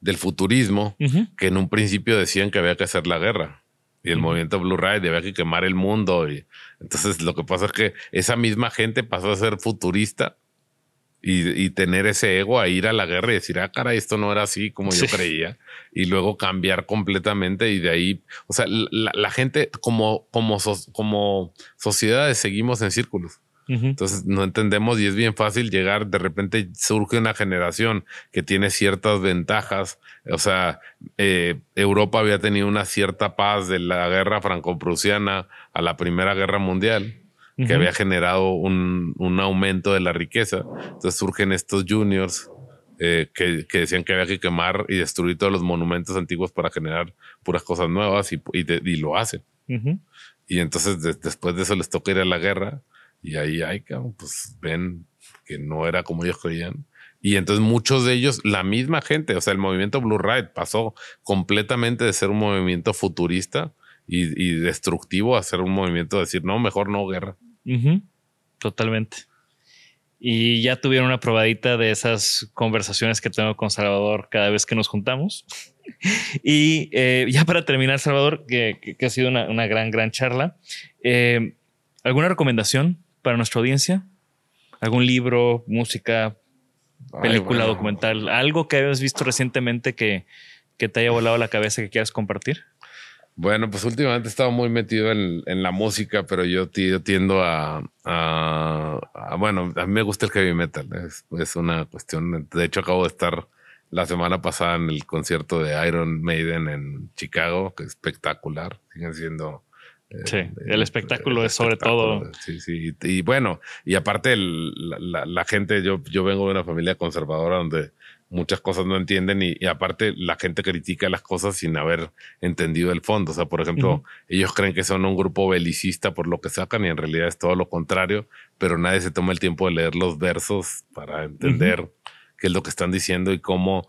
del futurismo, que en un principio decían que había que hacer la guerra. Y el movimiento Blue Ride había que quemar el mundo. Y entonces lo que pasa es que esa misma gente pasó a ser futurista y, tener ese ego a ir a la guerra y decir, ah, cara, esto no era así como yo creía. Y luego cambiar completamente y de ahí, o sea, la, gente como, como, como sociedades seguimos en círculos. Entonces no entendemos y es bien fácil llegar, de repente surge una generación que tiene ciertas ventajas, o sea, eh, Europa había tenido una cierta paz de la guerra franco-prusiana a la Primera Guerra Mundial que había generado un, un, aumento de la riqueza. Entonces surgen estos juniors eh, que, que, decían que había que quemar y destruir todos los monumentos antiguos para generar puras cosas nuevas y, y, lo hacen. Y entonces después de eso les toca ir a la guerra y ahí hay, pues ven que no era como ellos creían. Y entonces muchos de ellos, la misma gente, o sea, el movimiento Blue Ride pasó completamente de ser un movimiento futurista y, y destructivo a ser un movimiento de decir, no, mejor no guerra. Totalmente. Y ya tuvieron una probadita de esas conversaciones que tengo con Salvador cada vez que nos juntamos. y eh, ya para terminar, Salvador, que, ha sido una, gran, gran charla, eh, ¿alguna recomendación para nuestra audiencia? ¿Algún libro, música, película, documental? ¿Algo que hayas visto recientemente que, que te haya volado la cabeza que quieras compartir? Bueno, pues últimamente he estado muy metido en, la música, pero yo, tiendo a, Bueno, a mí me gusta el heavy metal. Es, una cuestión. De hecho, acabo de estar la semana pasada en el concierto de Iron Maiden en Chicago, que es espectacular. Siguen siendo. Eh, sí, el, espectáculo es sobre todo. Sí, sí. Y, bueno, y aparte, la, la, gente, yo, yo vengo de una familia conservadora donde muchas cosas no entienden y, aparte la gente critica las cosas sin haber entendido el fondo. O sea, por ejemplo, ellos creen que son un grupo belicista por lo que sacan y en realidad es todo lo contrario, pero nadie se toma el tiempo de leer los versos para entender qué es lo que están diciendo y cómo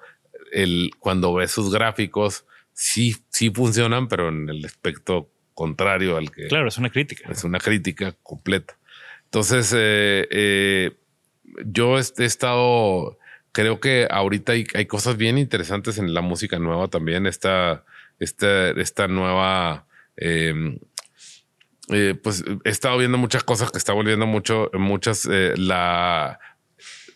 el, cuando ves sus gráficos sí, sí funcionan, pero en el aspecto contrario al que... Claro, es una crítica. Es una crítica completa. Entonces, eh, eh, yo he estado creo que ahorita hay, cosas bien interesantes en la música nueva también. Esta, esta, esta nueva. Em, eh, pues he estado viendo muchas cosas que está volviendo mucho, muchas, la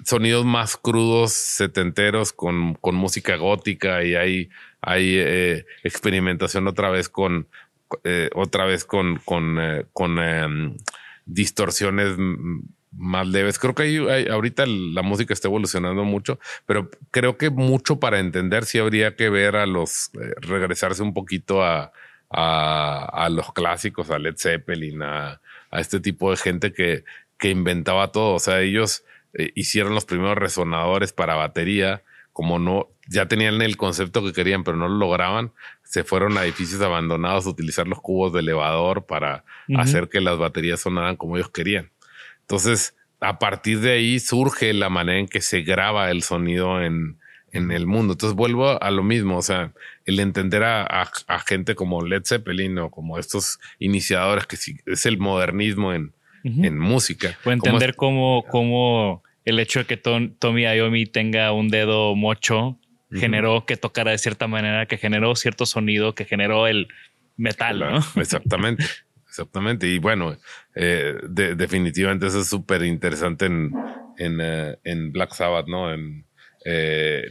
sonidos más crudos, setenteros, con, con música gótica y hay, hay eh, experimentación otra vez con, otra vez con, con, con em, distorsiones más leves. Creo que hay, ahorita la música está evolucionando mucho, pero creo que mucho para entender si habría que ver a los, eh, regresarse un poquito a, a, los clásicos, a Led Zeppelin, a, este tipo de gente que, que inventaba todo. O sea, ellos eh, hicieron los primeros resonadores para batería, como no, ya tenían el concepto que querían, pero no lo lograban, se fueron a edificios abandonados a utilizar los cubos de elevador para hacer que las baterías sonaran como ellos querían. Entonces, a partir de ahí surge la manera en que se graba el sonido en, en el mundo. Entonces vuelvo a lo mismo, o sea, el entender a, gente como Led Zeppelin o como estos iniciadores que es el modernismo en, en música. O entender cómo, cómo, el hecho de que Tommy Iommi tenga un dedo mocho generó que tocara de cierta manera, que generó cierto sonido, que generó el metal, ¿no? Exactamente. Exactamente. Y bueno, eh, definitivamente eso es súper interesante en, en, eh, en, Black Sabbath, ¿no? En eh,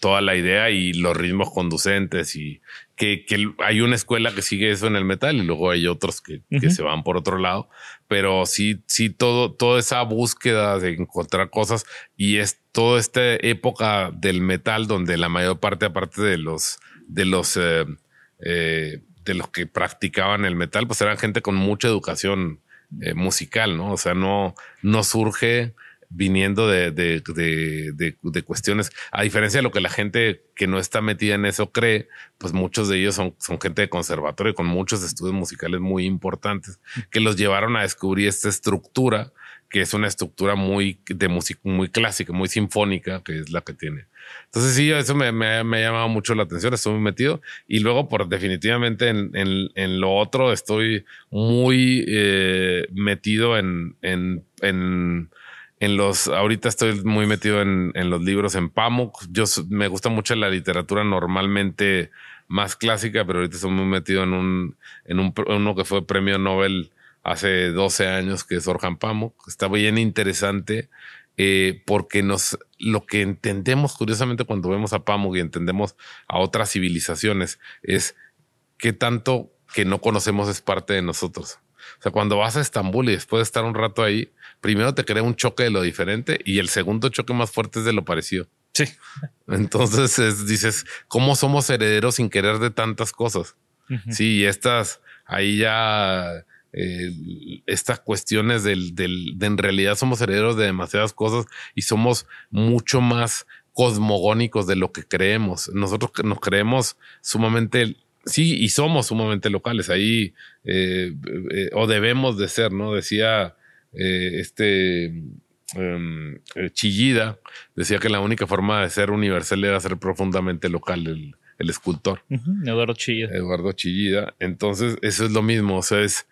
toda la idea y los ritmos conducentes y que, que, hay una escuela que sigue eso en el metal y luego hay otros que, que se van por otro lado. Pero sí, sí, todo, toda esa búsqueda de encontrar cosas y es toda esta época del metal donde la mayor parte, aparte de los, de los, eh, de los que practicaban el metal, pues eran gente con mucha educación eh, musical, ¿no? O sea, no, no surge viniendo de, de, de, de, cuestiones, a diferencia de lo que la gente que no está metida en eso cree, pues muchos de ellos son, son gente de conservatorio con muchos estudios musicales muy importantes que los llevaron a descubrir esta estructura que es una estructura muy de música muy clásica, muy sinfónica, que es la que tiene. Entonces sí, eso me, me, me ha llamado mucho la atención, estoy muy metido. Y luego, por definitivamente en, en, en lo otro, estoy muy eh, metido en, en, en, los, ahorita estoy muy metido en, en los libros en Pamuk. Yo me gusta mucho la literatura normalmente más clásica, pero ahorita estoy muy metido en un, en un, uno que fue premio Nobel hace 12 años, que es Orhan Pamuk. Está bien interesante eh, porque nos, lo que entendemos curiosamente cuando vemos a Pamuk y entendemos a otras civilizaciones es que tanto que no conocemos es parte de nosotros. O sea, cuando vas a Estambul y después de estar un rato ahí, primero te crea un choque de lo diferente y el segundo choque más fuerte es de lo parecido. Sí. Entonces dices, ¿cómo somos herederos sin querer de tantas cosas? Sí, estas ahí ya eh, estas cuestiones del, del, de en realidad somos herederos de demasiadas cosas y somos mucho más cosmogónicos de lo que creemos. Nosotros nos creemos sumamente, sí, y somos sumamente locales ahí, eh, eh, o debemos de ser, ¿no? Decía este em, Chillida, decía que la única forma de ser universal era ser profundamente local. El, el escultor. Eduardo Chillida. Eduardo Chillida. Entonces, eso es lo mismo. O sea, es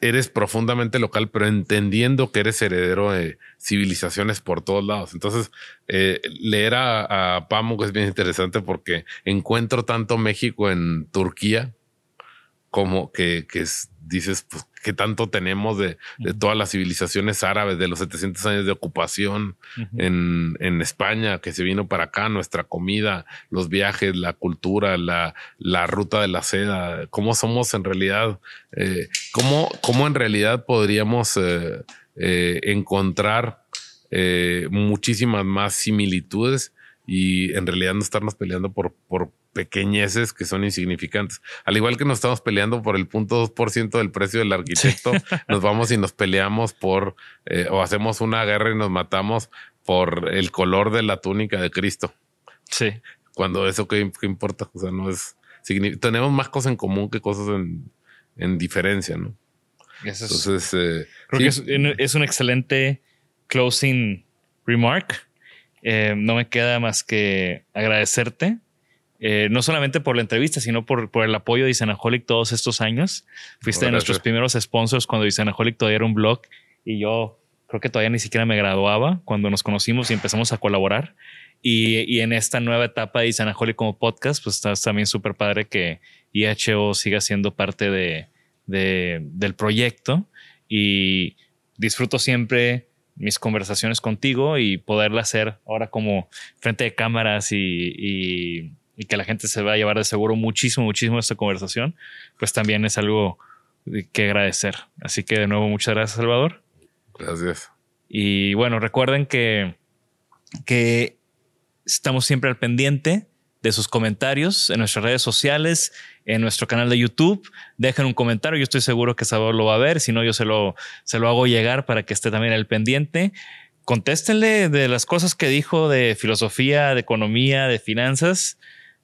eres profundamente local, pero entendiendo que eres heredero de civilizaciones por todos lados. Entonces, eh, leer a, a Pamuk es bien interesante porque encuentro tanto México en Turquía como que, que es, dices, pues, ¿qué tanto tenemos de, de, todas las civilizaciones árabes, de los 700 años de ocupación en, en, España, que se vino para acá, nuestra comida, los viajes, la cultura, la, la ruta de la seda, cómo somos en realidad, eh, cómo, cómo en realidad podríamos eh, eh, encontrar muchísimas más similitudes y en realidad no estarnos peleando por, por pequeñeces que son insignificantes. Al igual que nos estamos peleando por el punto 2% del precio del arquitecto, nos vamos y nos peleamos por, eh, o hacemos una guerra y nos matamos por el color de la túnica de Cristo. Sí. Cuando eso qué, importa, o sea, no es, tenemos más cosas en común que cosas en, en diferencia, ¿no? Eso es, Entonces, eh, creo sí. que es, es, un excelente closing remark. Eh, no me queda más que agradecerte eh, no solamente por la entrevista, sino por, por el apoyo de Isanaholic todos estos años. Fuiste de nuestros primeros sponsors cuando Isanaholic todavía era un blog y yo creo que todavía ni siquiera me graduaba cuando nos conocimos y empezamos a colaborar. Y, y en esta nueva etapa de Isanaholic como podcast, pues está también súper padre que IHO siga siendo parte de, de, del proyecto y disfruto siempre mis conversaciones contigo y poderla hacer ahora como frente de cámaras y, y y que la gente se va a llevar de seguro muchísimo, muchísimo esta conversación, pues también es algo que agradecer. Así que de nuevo, muchas gracias, Salvador. Gracias. Y bueno, recuerden que, que estamos siempre al pendiente de sus comentarios en nuestras redes sociales, en nuestro canal de YouTube. Dejen un comentario, yo estoy seguro que Salvador lo va a ver, si no yo se lo, se lo hago llegar para que esté también al pendiente. Contéstenle de las cosas que dijo de filosofía, de economía, de finanzas